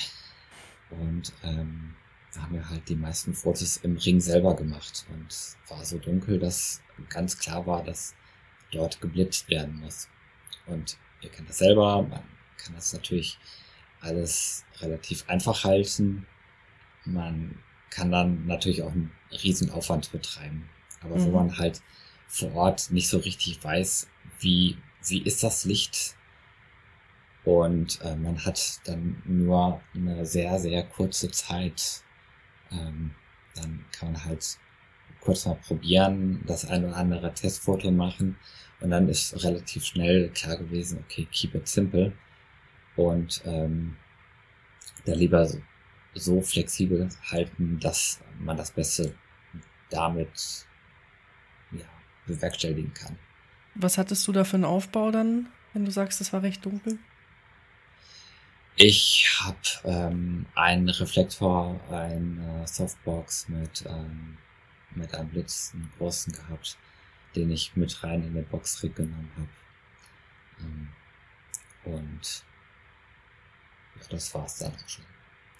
Und ähm, da haben wir halt die meisten Fotos im Ring selber gemacht und es war so dunkel, dass ganz klar war, dass dort geblitzt werden muss. Und ihr kennt das selber, man kann das natürlich alles relativ einfach halten. Man kann dann natürlich auch einen riesen Aufwand betreiben. Aber wenn Mhm. man halt vor Ort nicht so richtig weiß, wie, wie ist das Licht und äh, man hat dann nur eine sehr, sehr kurze Zeit, ähm, dann kann man halt kurz mal probieren, das ein oder andere Testfoto machen und dann ist relativ schnell klar gewesen, okay, keep it simple und ähm, da lieber so, flexibel halten, dass man das Beste damit ja, bewerkstelligen kann. Was hattest du da für einen Aufbau dann, wenn du sagst, es war recht dunkel? Ich habe ähm, einen Reflektor, eine Softbox mit, ähm, mit einem Blitz, einen großen gehabt, den ich mit rein in den Boxtrick genommen habe. Ähm, und ja, das war's dann auch schon.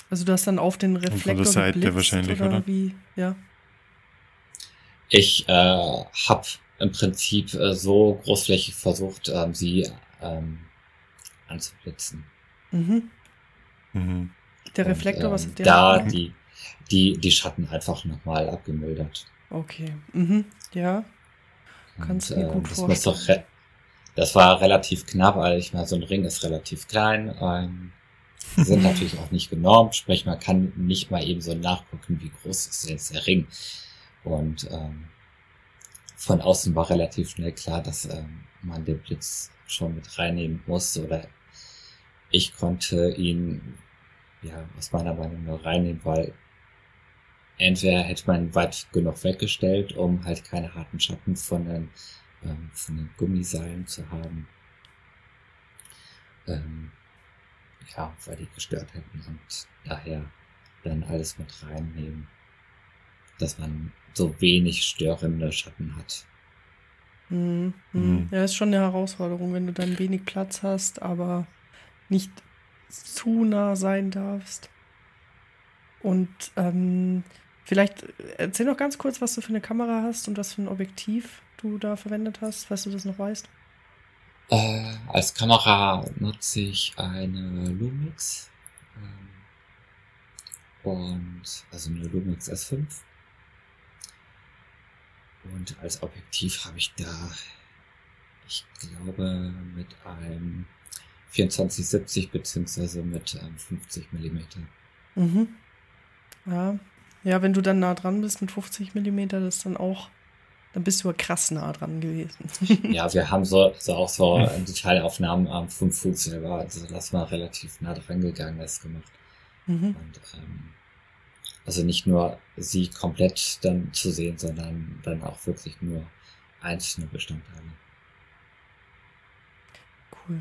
Also du hast dann auf den von der Reflektor Seite geblitzt, wahrscheinlich, oder, oder? wie? Ja. Ich äh, habe im Prinzip äh, so großflächig versucht, ähm, sie ähm, anzublitzen. Mhm. Mhm. Der Und, Reflektor, was ähm, hat der? Da gemacht? die, die, die Schatten einfach nochmal abgemildert. Okay. Mhm. Ja. Kannst du dir gut das, muss doch vorstellen. das war relativ knapp, weil ich meine, so ein Ring ist relativ klein. Ähm, sind natürlich auch nicht genormt, sprich man kann nicht mal eben so nachgucken, wie groß ist jetzt der Ring. Und ähm, von außen war relativ schnell klar, dass ähm, man den Blitz schon mit reinnehmen muss oder ich konnte ihn ja aus meiner Meinung nur reinnehmen, weil entweder hätte man weit genug weggestellt, um halt keine harten Schatten von den, ähm, von den Gummiseilen zu haben. Ähm, ja, weil die gestört hätten und daher dann alles mit reinnehmen, dass man so wenig störende Schatten hat. Mhm. Mhm. Ja, ist schon eine Herausforderung, wenn du dann wenig Platz hast, aber nicht zu nah sein darfst. Und ähm, vielleicht erzähl noch ganz kurz, was du für eine Kamera hast und was für ein Objektiv du da verwendet hast, falls du das noch weißt. Äh, als Kamera nutze ich eine Lumix. Ähm, und also eine Lumix S5. Und als Objektiv habe ich da, ich glaube, mit einem 2470 beziehungsweise mit ähm, 50 Millimeter. Mhm. Ja. ja, wenn du dann nah dran bist mit 50 Millimeter, das ist dann auch dann bist du ja krass nah dran gewesen. ja, wir haben so, so auch so Detailaufnahmen am fünf Fuß selber. Also das war relativ nah dran gegangen, das gemacht. Mhm. Und ähm, also nicht nur sie komplett dann zu sehen, sondern dann auch wirklich nur einzelne Bestandteile. Cool.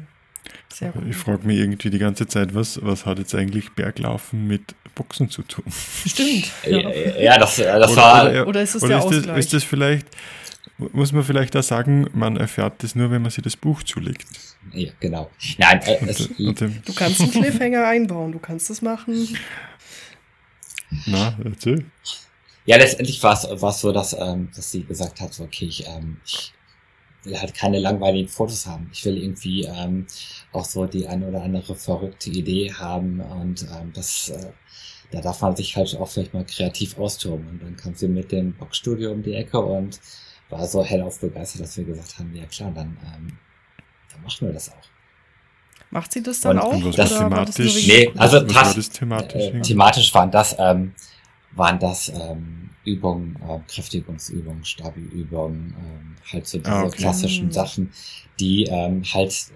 Sehr cool. Ich frage mich irgendwie die ganze Zeit, was, was hat jetzt eigentlich Berglaufen mit Boxen zu tun? Stimmt. Ja, ja das, das oder, war. Oder, oder ist es oder der ist das, ist das vielleicht, muss man vielleicht da sagen, man erfährt das nur, wenn man sich das Buch zulegt. Ja, genau. Nein, äh, und, und du kannst einen Cliffhanger einbauen, du kannst das machen. Na, erzähl. Ja, letztendlich war es so, dass, ähm, dass sie gesagt hat, so, okay, ich, ähm, ich will halt keine langweiligen Fotos haben. Ich will irgendwie ähm, auch so die eine oder andere verrückte Idee haben und ähm, das, äh, da darf man sich halt auch vielleicht mal kreativ austoben. Und dann kam sie mit dem Boxstudio um die Ecke und war so hellauf begeistert, dass wir gesagt haben, ja klar, dann, ähm, dann machen wir das auch. Macht sie das dann und auch? Das, thematisch, nee, also das thematisch, äh, thematisch waren das, ähm, waren das ähm, Übungen, äh, Kräftigungsübungen, Stabi-Übungen, ähm, halt so diese okay. klassischen. Sachen, die ähm, halt,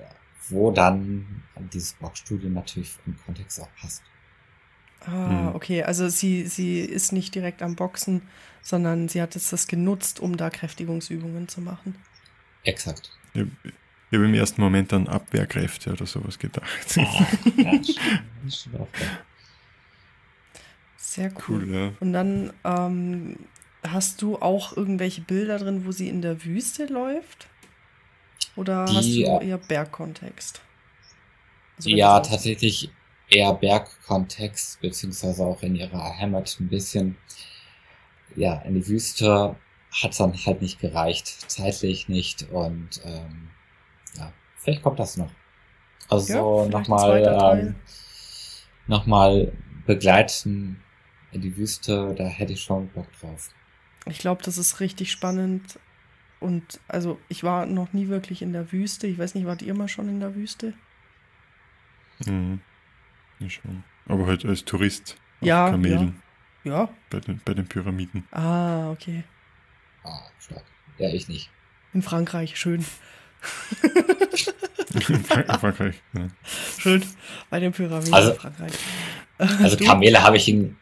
wo dann dieses Boxstudio natürlich im Kontext auch passt. Ah, mhm. okay. Also sie, sie ist nicht direkt am Boxen, sondern sie hat jetzt das genutzt, um da Kräftigungsübungen zu machen. Exakt. Ich, ich habe im ersten Moment an Abwehrkräfte oder sowas gedacht. Oh, ja, Sehr cool. cool ja. Und dann ähm, hast du auch irgendwelche Bilder drin, wo sie in der Wüste läuft? Oder Die, hast du äh, eher Bergkontext? Also ja, tatsächlich eher Bergkontext, beziehungsweise auch in ihrer Heimat ein bisschen. Ja, in die Wüste hat es dann halt nicht gereicht, zeitlich nicht und ähm, ja, vielleicht kommt das noch. Also ja, so nochmal ähm, nochmal begleiten in die Wüste, da hätte ich schon Bock drauf. Ich glaube, das ist richtig spannend. Und also ich war noch nie wirklich in der Wüste. Ich weiß nicht, wart ihr mal schon in der Wüste? Mhm. Ja, schon. Aber halt als Tourist. Ja. Kamelen. Ja. ja. Bei, den, bei den Pyramiden. Ah, okay. Ah, stark. Ja, ich nicht. In Frankreich, schön. in Frankreich, ja. Schön. Bei den Pyramiden also, in Frankreich. Also Kamele habe ich in,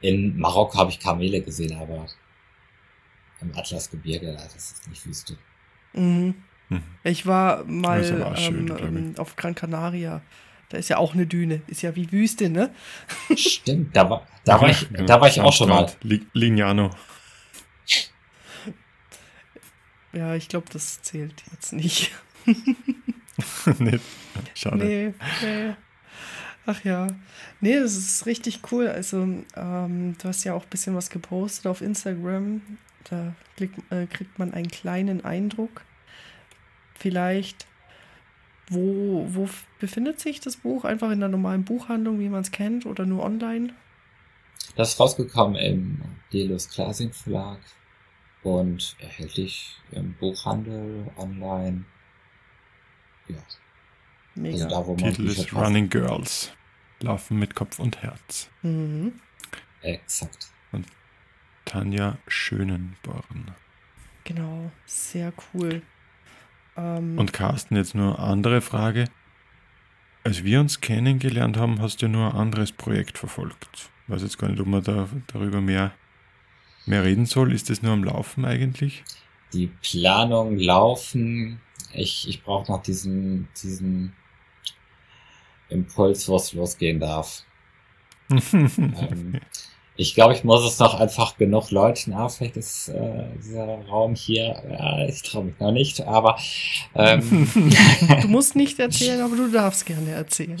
in Marokko habe ich Kamele gesehen, aber im Atlasgebirge, das ist nicht Wüste. Mhm. Mhm. Ich war mal ähm, schön, auf Gran Canaria. Da ist ja auch eine Düne. Ist ja wie Wüste, ne? Stimmt, da war, da war ich, da war ich auch schon mal. Lignano. Ja, ich glaube, das zählt jetzt nicht. nee, schade. Nee, nee. Ach ja. Nee, das ist richtig cool. Also, ähm, du hast ja auch ein bisschen was gepostet auf Instagram. Da kriegt, äh, kriegt man einen kleinen Eindruck. Vielleicht, wo, wo befindet sich das Buch? Einfach in der normalen Buchhandlung, wie man es kennt, oder nur online? Das ist rausgekommen im Delos Klasing Verlag und erhältlich im Buchhandel, online. Ja. Mega. Also da, wo man Titel ist. Running Girls. Laufen mit Kopf und Herz. Mhm. Exakt. Tanja Schönenborn. Genau, sehr cool. Ähm, Und Carsten, jetzt nur eine andere Frage. Als wir uns kennengelernt haben, hast du nur ein anderes Projekt verfolgt. Ich weiß jetzt gar nicht, ob man da darüber mehr, mehr reden soll. Ist das nur am Laufen eigentlich? Die Planung laufen. Ich, ich brauche noch diesen, diesen Impuls, wo es losgehen darf. Ähm, ich glaube, ich muss es noch einfach genug Leuten, ah, vielleicht ist äh, dieser Raum hier, ja, ich traue mich noch nicht, aber ähm, du musst nicht erzählen, aber du darfst gerne erzählen.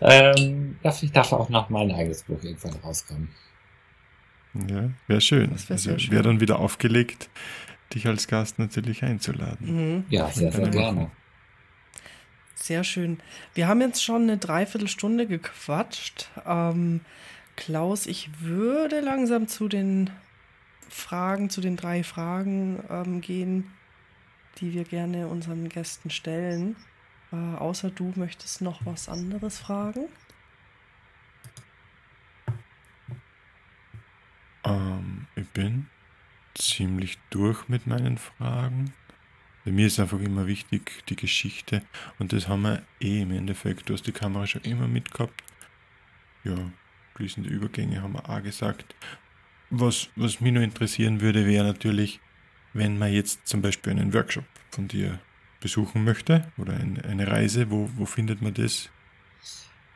ähm, ja, vielleicht darf auch noch mal ein eigenes Buch irgendwann rauskommen. ja, wäre schön. Das wär sehr also. Wäre dann wieder aufgelegt, dich als Gast natürlich einzuladen. Mhm. Ja, sehr, sehr gerne. Sehr schön. Wir haben jetzt schon eine Dreiviertelstunde gequatscht. Ähm, Klaus, ich würde langsam zu den Fragen, zu den drei Fragen ähm, gehen, die wir gerne unseren Gästen stellen. Äh, außer du möchtest noch was anderes fragen. Ähm, ich bin ziemlich durch mit meinen Fragen. Bei mir ist einfach immer wichtig die Geschichte und das haben wir eh im Endeffekt. Du hast die Kamera schon immer mitgehabt. Ja, fließende Übergänge haben wir auch gesagt. Was, was mich nur interessieren würde, wäre natürlich, wenn man jetzt zum Beispiel einen Workshop von dir besuchen möchte oder ein, eine Reise, wo, wo findet man das?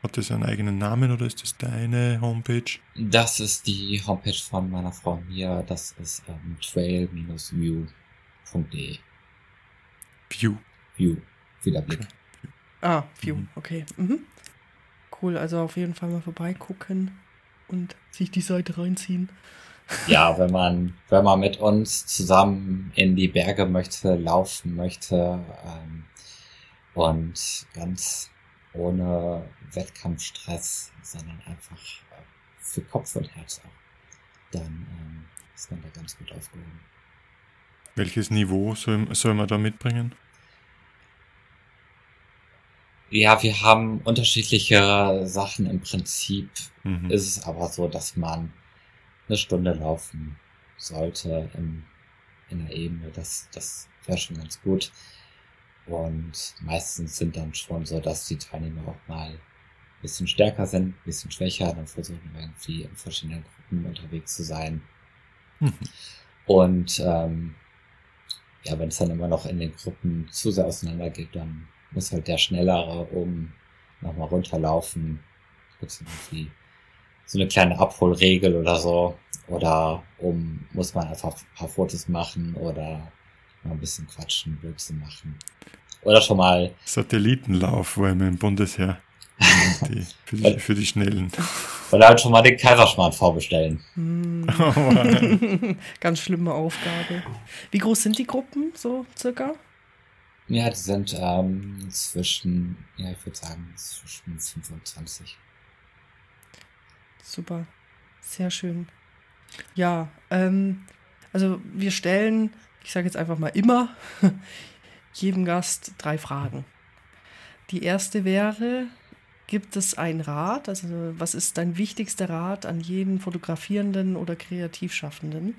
Hat das einen eigenen Namen oder ist das deine Homepage? Das ist die Homepage von meiner Frau Mia. Das ist ähm, trail-view.de. View. View. Wieder Blick. Ah, View, Mhm. okay. Mhm. Cool, also auf jeden Fall mal vorbeigucken und sich die Seite reinziehen. Ja, wenn man, wenn man mit uns zusammen in die Berge möchte, laufen möchte ähm, und ganz ohne Wettkampfstress, sondern einfach äh, für Kopf und Herz auch, dann ähm, ist man da ganz gut aufgehoben. Welches Niveau soll, soll man da mitbringen? Ja, wir haben unterschiedliche Sachen im Prinzip. Mhm. ist es aber so, dass man eine Stunde laufen sollte im, in der Ebene. Das, das wäre schon ganz gut. Und meistens sind dann schon so, dass die Teilnehmer auch mal ein bisschen stärker sind, ein bisschen schwächer. Dann versuchen wir irgendwie in verschiedenen Gruppen unterwegs zu sein. Mhm. Und ähm, ja, wenn es dann immer noch in den Gruppen zu sehr auseinander geht, dann muss halt der Schnellere oben nochmal runterlaufen. Gibt's irgendwie so eine kleine Abholregel oder so. Oder um muss man einfach ein paar Fotos machen oder mal ein bisschen quatschen, Blödsinn machen. Oder schon mal, Satellitenlauf war immer im Bundesheer. Die, für, die, für die Schnellen. oder halt schon mal den Kaiserschmarrn vorbestellen. Hm. Oh, Ganz schlimme Aufgabe. Wie groß sind die Gruppen, so circa? Ja, die sind ähm, zwischen, ja, ich würde sagen, zwischen 25. Super. Sehr schön. Ja, ähm, also wir stellen, ich sage jetzt einfach mal immer, jedem Gast drei Fragen. Die erste wäre, gibt es einen Rat? Also was ist dein wichtigster Rat an jeden Fotografierenden oder Kreativschaffenden?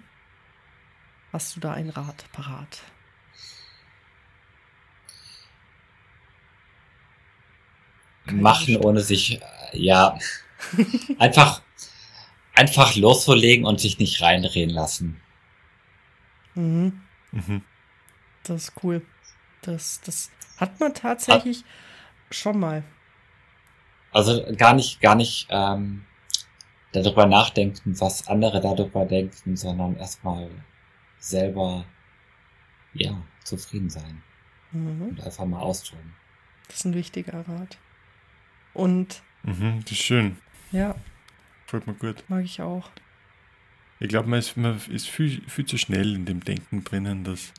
Hast du da einen Rat parat? Keine machen, Lust. ohne sich, äh, ja, einfach, einfach loszulegen und sich nicht reindrehen lassen. Mhm. Mhm. Das ist cool. Das, das hat man tatsächlich schon mal. Also gar nicht, gar nicht ähm, darüber nachdenken, was andere darüber denken, sondern erstmal selber, ja, zufrieden sein Mhm. und einfach mal austoben. Das ist ein wichtiger Rat. Und Mhm, das ist schön. ja, Freut mir gut. mag ich auch. Ich glaube, man ist, man ist viel, viel zu schnell in dem Denken drinnen, dass,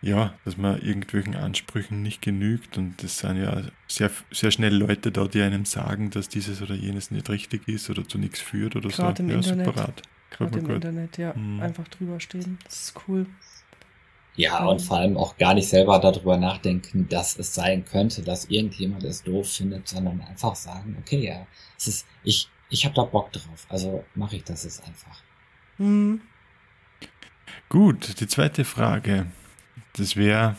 ja, dass man irgendwelchen Ansprüchen nicht genügt. Und das sind ja sehr, sehr schnell Leute da, die einem sagen, dass dieses oder jenes nicht richtig ist oder zu nichts führt oder Gerade so. im ja, Internet. super Rat. Freut Gerade im gut. Internet, ja. Mhm. Einfach drüber stehen. Das ist cool. Ja, und vor allem auch gar nicht selber darüber nachdenken, dass es sein könnte, dass irgendjemand es doof findet, sondern einfach sagen, okay, ja, es ist, ich, ich habe da Bock drauf, also mache ich das jetzt einfach. Hm. Gut, die zweite Frage. Das wäre,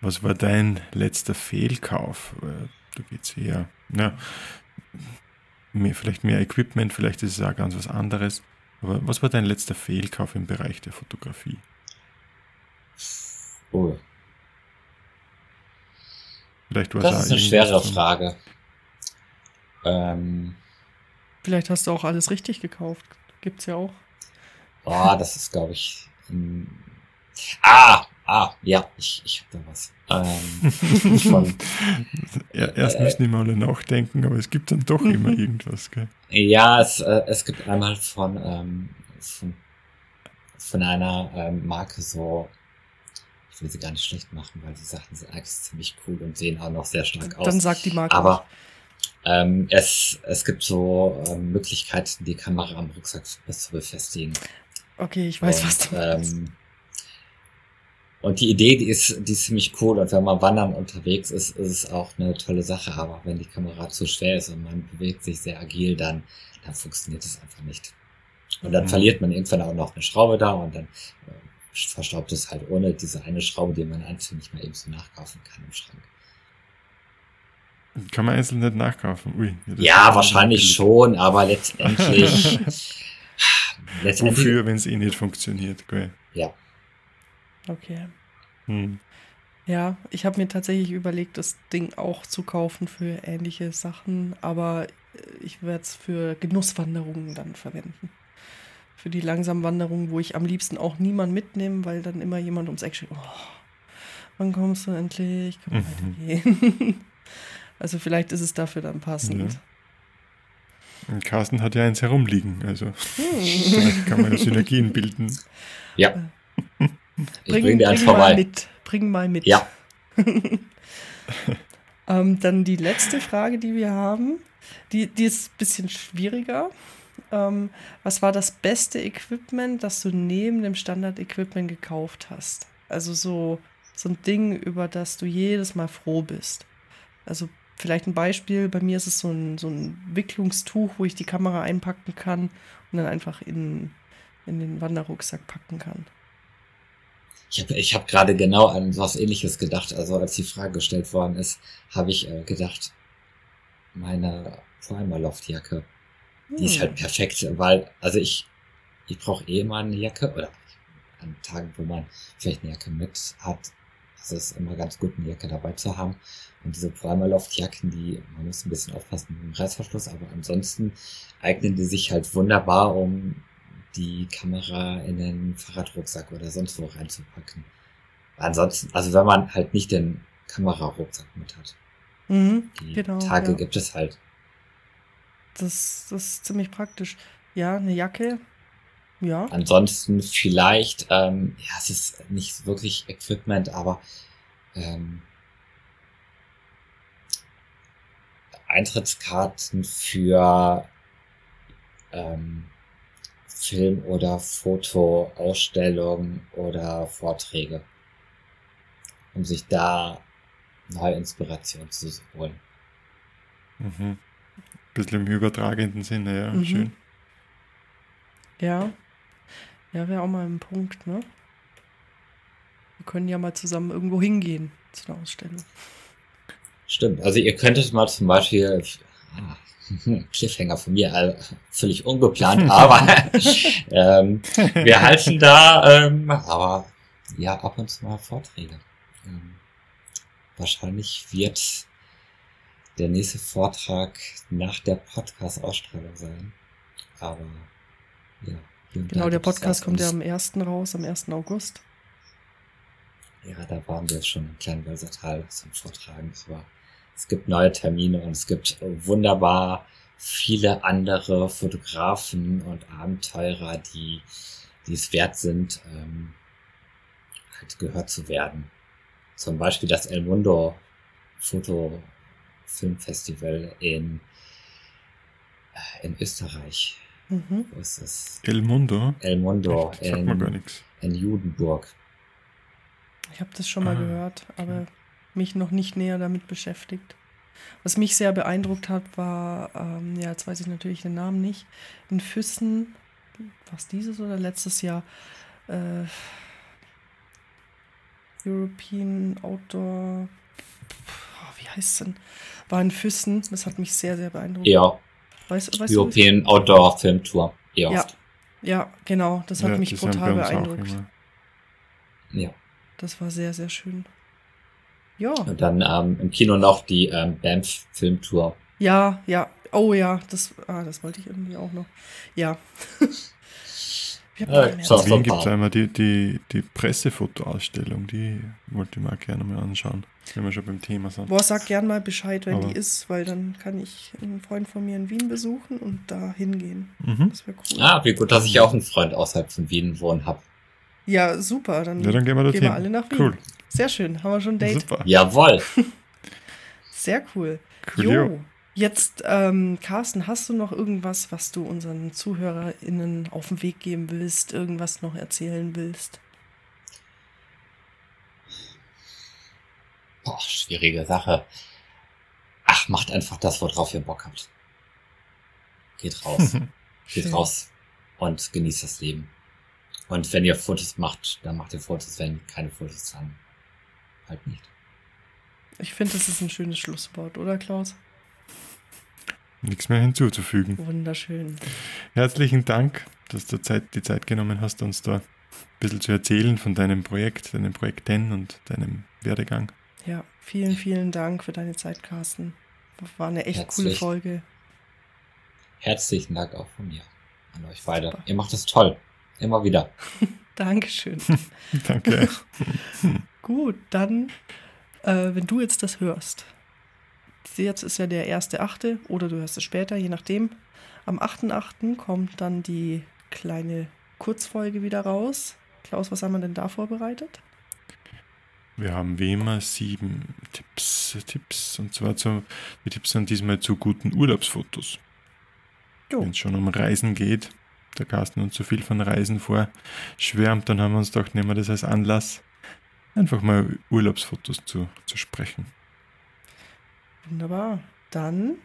was war dein letzter Fehlkauf? Äh, Da geht es eher, ja, mehr, vielleicht mehr Equipment, vielleicht ist es auch ganz was anderes. Aber was war dein letzter Fehlkauf im Bereich der Fotografie? Oh, Vielleicht war das es ist eine schwere zum- Frage. Ähm, Vielleicht hast du auch alles richtig gekauft. Gibt's ja auch. oh, das ist, glaube ich, ähm, ah, ah, ja, ich, ich habe da was. Ähm, von, Ja, erst Äh, müssen die mal alle nachdenken, aber es gibt dann doch immer irgendwas. Gell? Ja, es, äh, es gibt einmal von, ähm, von, von einer ähm, Marke so, ich will sie gar nicht schlecht machen, weil die Sachen sind eigentlich ziemlich cool und sehen auch noch sehr stark aus. Dann sagt die Marke. Aber ähm, es, es gibt so ähm, Möglichkeiten, die Kamera am Rucksack zu befestigen. Okay, ich weiß, und, was du meinst. ähm, und die Idee, die ist, die ist ziemlich cool. Und wenn man wandern unterwegs ist, ist es auch eine tolle Sache. Aber wenn die Kamera zu schwer ist und man bewegt sich sehr agil, dann, dann funktioniert es einfach nicht. Und dann Mhm. verliert man irgendwann auch noch eine Schraube da und dann äh, verstaubt es halt ohne diese eine Schraube, die man einzeln nicht mal eben so nachkaufen kann im Schrank. Kann man einzeln nicht nachkaufen? Ui, Ja, wahrscheinlich schon, aber letztendlich. letztendlich Wofür, wenn es eh nicht funktioniert? Gell? ja. Okay. Hm. Ja, ich habe mir tatsächlich überlegt, das Ding auch zu kaufen für ähnliche Sachen, aber äh, ich werde es für Genusswanderungen dann verwenden. Für die langsamen Wanderungen, wo ich am liebsten auch niemanden mitnehme, weil dann immer jemand ums Eck steht. Oh, wann kommst du endlich? Wir Mhm. weitergehen? Also vielleicht ist es dafür dann passend. Und Carsten hat ja eins herumliegen, also Hm. vielleicht kann man ja Synergien bilden. Ja. Ich Bring, bring dir eins bring mal vorbei. mit. Bring mal mit. Ja. ähm, dann die letzte Frage, die wir haben, die, die ist ein bisschen schwieriger. Ähm, was war das beste Equipment, das du neben dem Standard-Equipment gekauft hast? Also so, so ein Ding, über das du jedes Mal froh bist. Also vielleicht ein Beispiel, bei mir ist es so ein, so ein Wicklungstuch, wo ich die Kamera einpacken kann und dann einfach in, in den Wanderrucksack packen kann. Ich habe ich hab gerade genau an was ähnliches gedacht. Also als die Frage gestellt worden ist, habe ich äh, gedacht, meine Primer-Loft-Jacke, die ist Hm. halt perfekt, weil, also ich, ich brauche eh mal eine Jacke, oder an Tagen, wo man vielleicht eine Jacke mit hat, ist es immer ganz gut, eine Jacke dabei zu haben. Und diese Primer-Loft-Jacken, die, man muss ein bisschen aufpassen mit dem Reißverschluss, aber ansonsten eignen die sich halt wunderbar, um die Kamera in den Fahrradrucksack oder sonst wo reinzupacken. Ansonsten, also wenn man halt nicht den Kamerarucksack mit hat. Mhm, Die genau. Tage ja. gibt es halt. Das, das ist ziemlich praktisch. Ja, eine Jacke. Ja. Ansonsten vielleicht, ähm, ja, es ist nicht wirklich Equipment, aber ähm, Eintrittskarten für ähm, Film- oder Fotoausstellungen oder Vorträge, um sich da neue Inspiration zu holen. Mhm. Bisschen im übertragenden Sinne, ja, Mhm. schön. Ja. Ja, wäre auch mal ein Punkt, ne? Wir können ja mal zusammen irgendwo hingehen zu einer Ausstellung. Stimmt. Also ihr könntet mal zum Beispiel, ah, Cliffhanger von mir, äh, völlig ungeplant, aber ähm, wir halten da, ähm, aber ja, ab und zu mal Vorträge. Ähm, wahrscheinlich wird der nächste Vortrag nach der Podcast-Ausstrahlung sein. Aber ja. Genau, der Podcast kommt ja am 1. raus, am 1. August. Ja, da waren wir schon im kleinen Wälsertal zum Vortragen, aber es gibt neue Termine und es gibt wunderbar viele andere Fotografen und Abenteurer, die, die es wert sind, ähm, halt gehört zu werden. Zum Beispiel das El Mundo Foto Filmfestival in, äh, in Österreich. Mhm. Wo ist das? El Mundo? El Mundo mir gar in, nichts. in Judenburg. Ich habe das schon mal Ah, gehört, aber mich noch nicht näher damit beschäftigt. Was mich sehr beeindruckt hat, war, ähm, ja, jetzt weiß ich natürlich den Namen nicht, in Füssen, was dieses oder letztes Jahr, äh, European Outdoor, oh, wie heißt es denn? War in Füssen, das hat mich sehr, sehr beeindruckt. Ja, Weißt, weißt du? European Outdoor Film Tour. Ja. Ja, genau, das hat Ja, mich brutal beeindruckt. Ja. Das war sehr, sehr schön. Ja, Und dann ähm, im Kino noch die ähm, Banff Film Tour. ja, ja. Oh ja, das, ah, das wollte ich irgendwie auch noch. Ja. Wir mehr so. Wien gibt es einmal die, die, die Pressefotoausstellung, die wollte ich auch gerne mal anschauen, wenn wir schon beim Thema sind. Boah, sag gern mal Bescheid, wenn Aber- die ist, weil dann kann ich einen Freund von mir in Wien besuchen und da hingehen. Mhm. Das wäre cool. Ah, wie gut, dass ich auch einen Freund außerhalb von Wien wohnen habe. Ja, super. Dann, Ja, dann gehen wir gehen wir alle nach Wien. Cool. Sehr schön. Haben wir schon ein Date? Super. Jawohl. Sehr cool. Coolio. Jo. Jetzt, ähm, Carsten, hast du noch irgendwas, was du unseren ZuhörerInnen auf den Weg geben willst? Irgendwas noch erzählen willst? Boah, schwierige Sache. Ach, macht einfach das, worauf ihr Bock habt. Geht raus. Geht Schön. raus und genießt das Leben. Und wenn ihr Fotos macht, dann macht ihr Fotos. Wenn keine Fotos, dann halt nicht. Ich finde, das ist ein schönes Schlusswort, oder Klaus? Nichts mehr hinzuzufügen. Wunderschön. Herzlichen Dank, dass du Zeit, die Zeit genommen hast, uns da ein bisschen zu erzählen von deinem Projekt, deinen Projekten und deinem Werdegang. Ja, vielen, vielen Dank für deine Zeit, Carsten. War eine echt coole Herzlich. Folge. Herzlichen Dank auch von mir an euch beide. Super. Ihr macht es toll. Immer wieder. Dankeschön. Danke. Gut, dann, äh, wenn du jetzt das hörst, jetzt ist ja der erste Achte oder du hörst es später, je nachdem. Am 8.8. kommt dann die kleine Kurzfolge wieder raus. Klaus, was haben wir denn da vorbereitet? Wir haben wie immer sieben Tipps, Tipps und zwar zu, die Tipps sind diesmal zu guten Urlaubsfotos. Wenn es schon um Reisen geht, der Carsten uns so viel von Reisen vorschwärmt, dann haben wir uns gedacht, nehmen wir das als Anlass, einfach mal Urlaubsfotos zu, zu sprechen. Wunderbar. Dann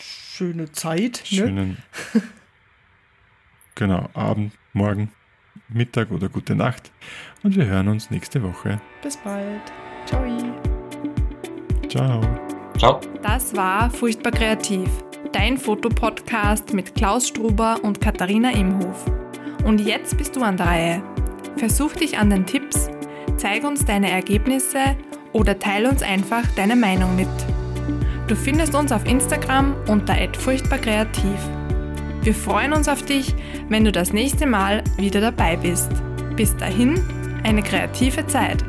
schöne Zeit. Ne? Schönen, genau, Abend, Morgen, Mittag oder gute Nacht und wir hören uns nächste Woche. Bis bald. Ciao. Ciao. Ciao. Das war Furchtbar Kreativ, dein Fotopodcast mit Klaus Struber und Katharina Imhof. Und jetzt bist du an der Reihe. Versuch dich an den Tipps, zeig uns deine Ergebnisse oder teile uns einfach deine Meinung mit. Du findest uns auf Instagram unter @furchtbarkreativ. Wir freuen uns auf dich, wenn du das nächste Mal wieder dabei bist. Bis dahin, eine kreative Zeit.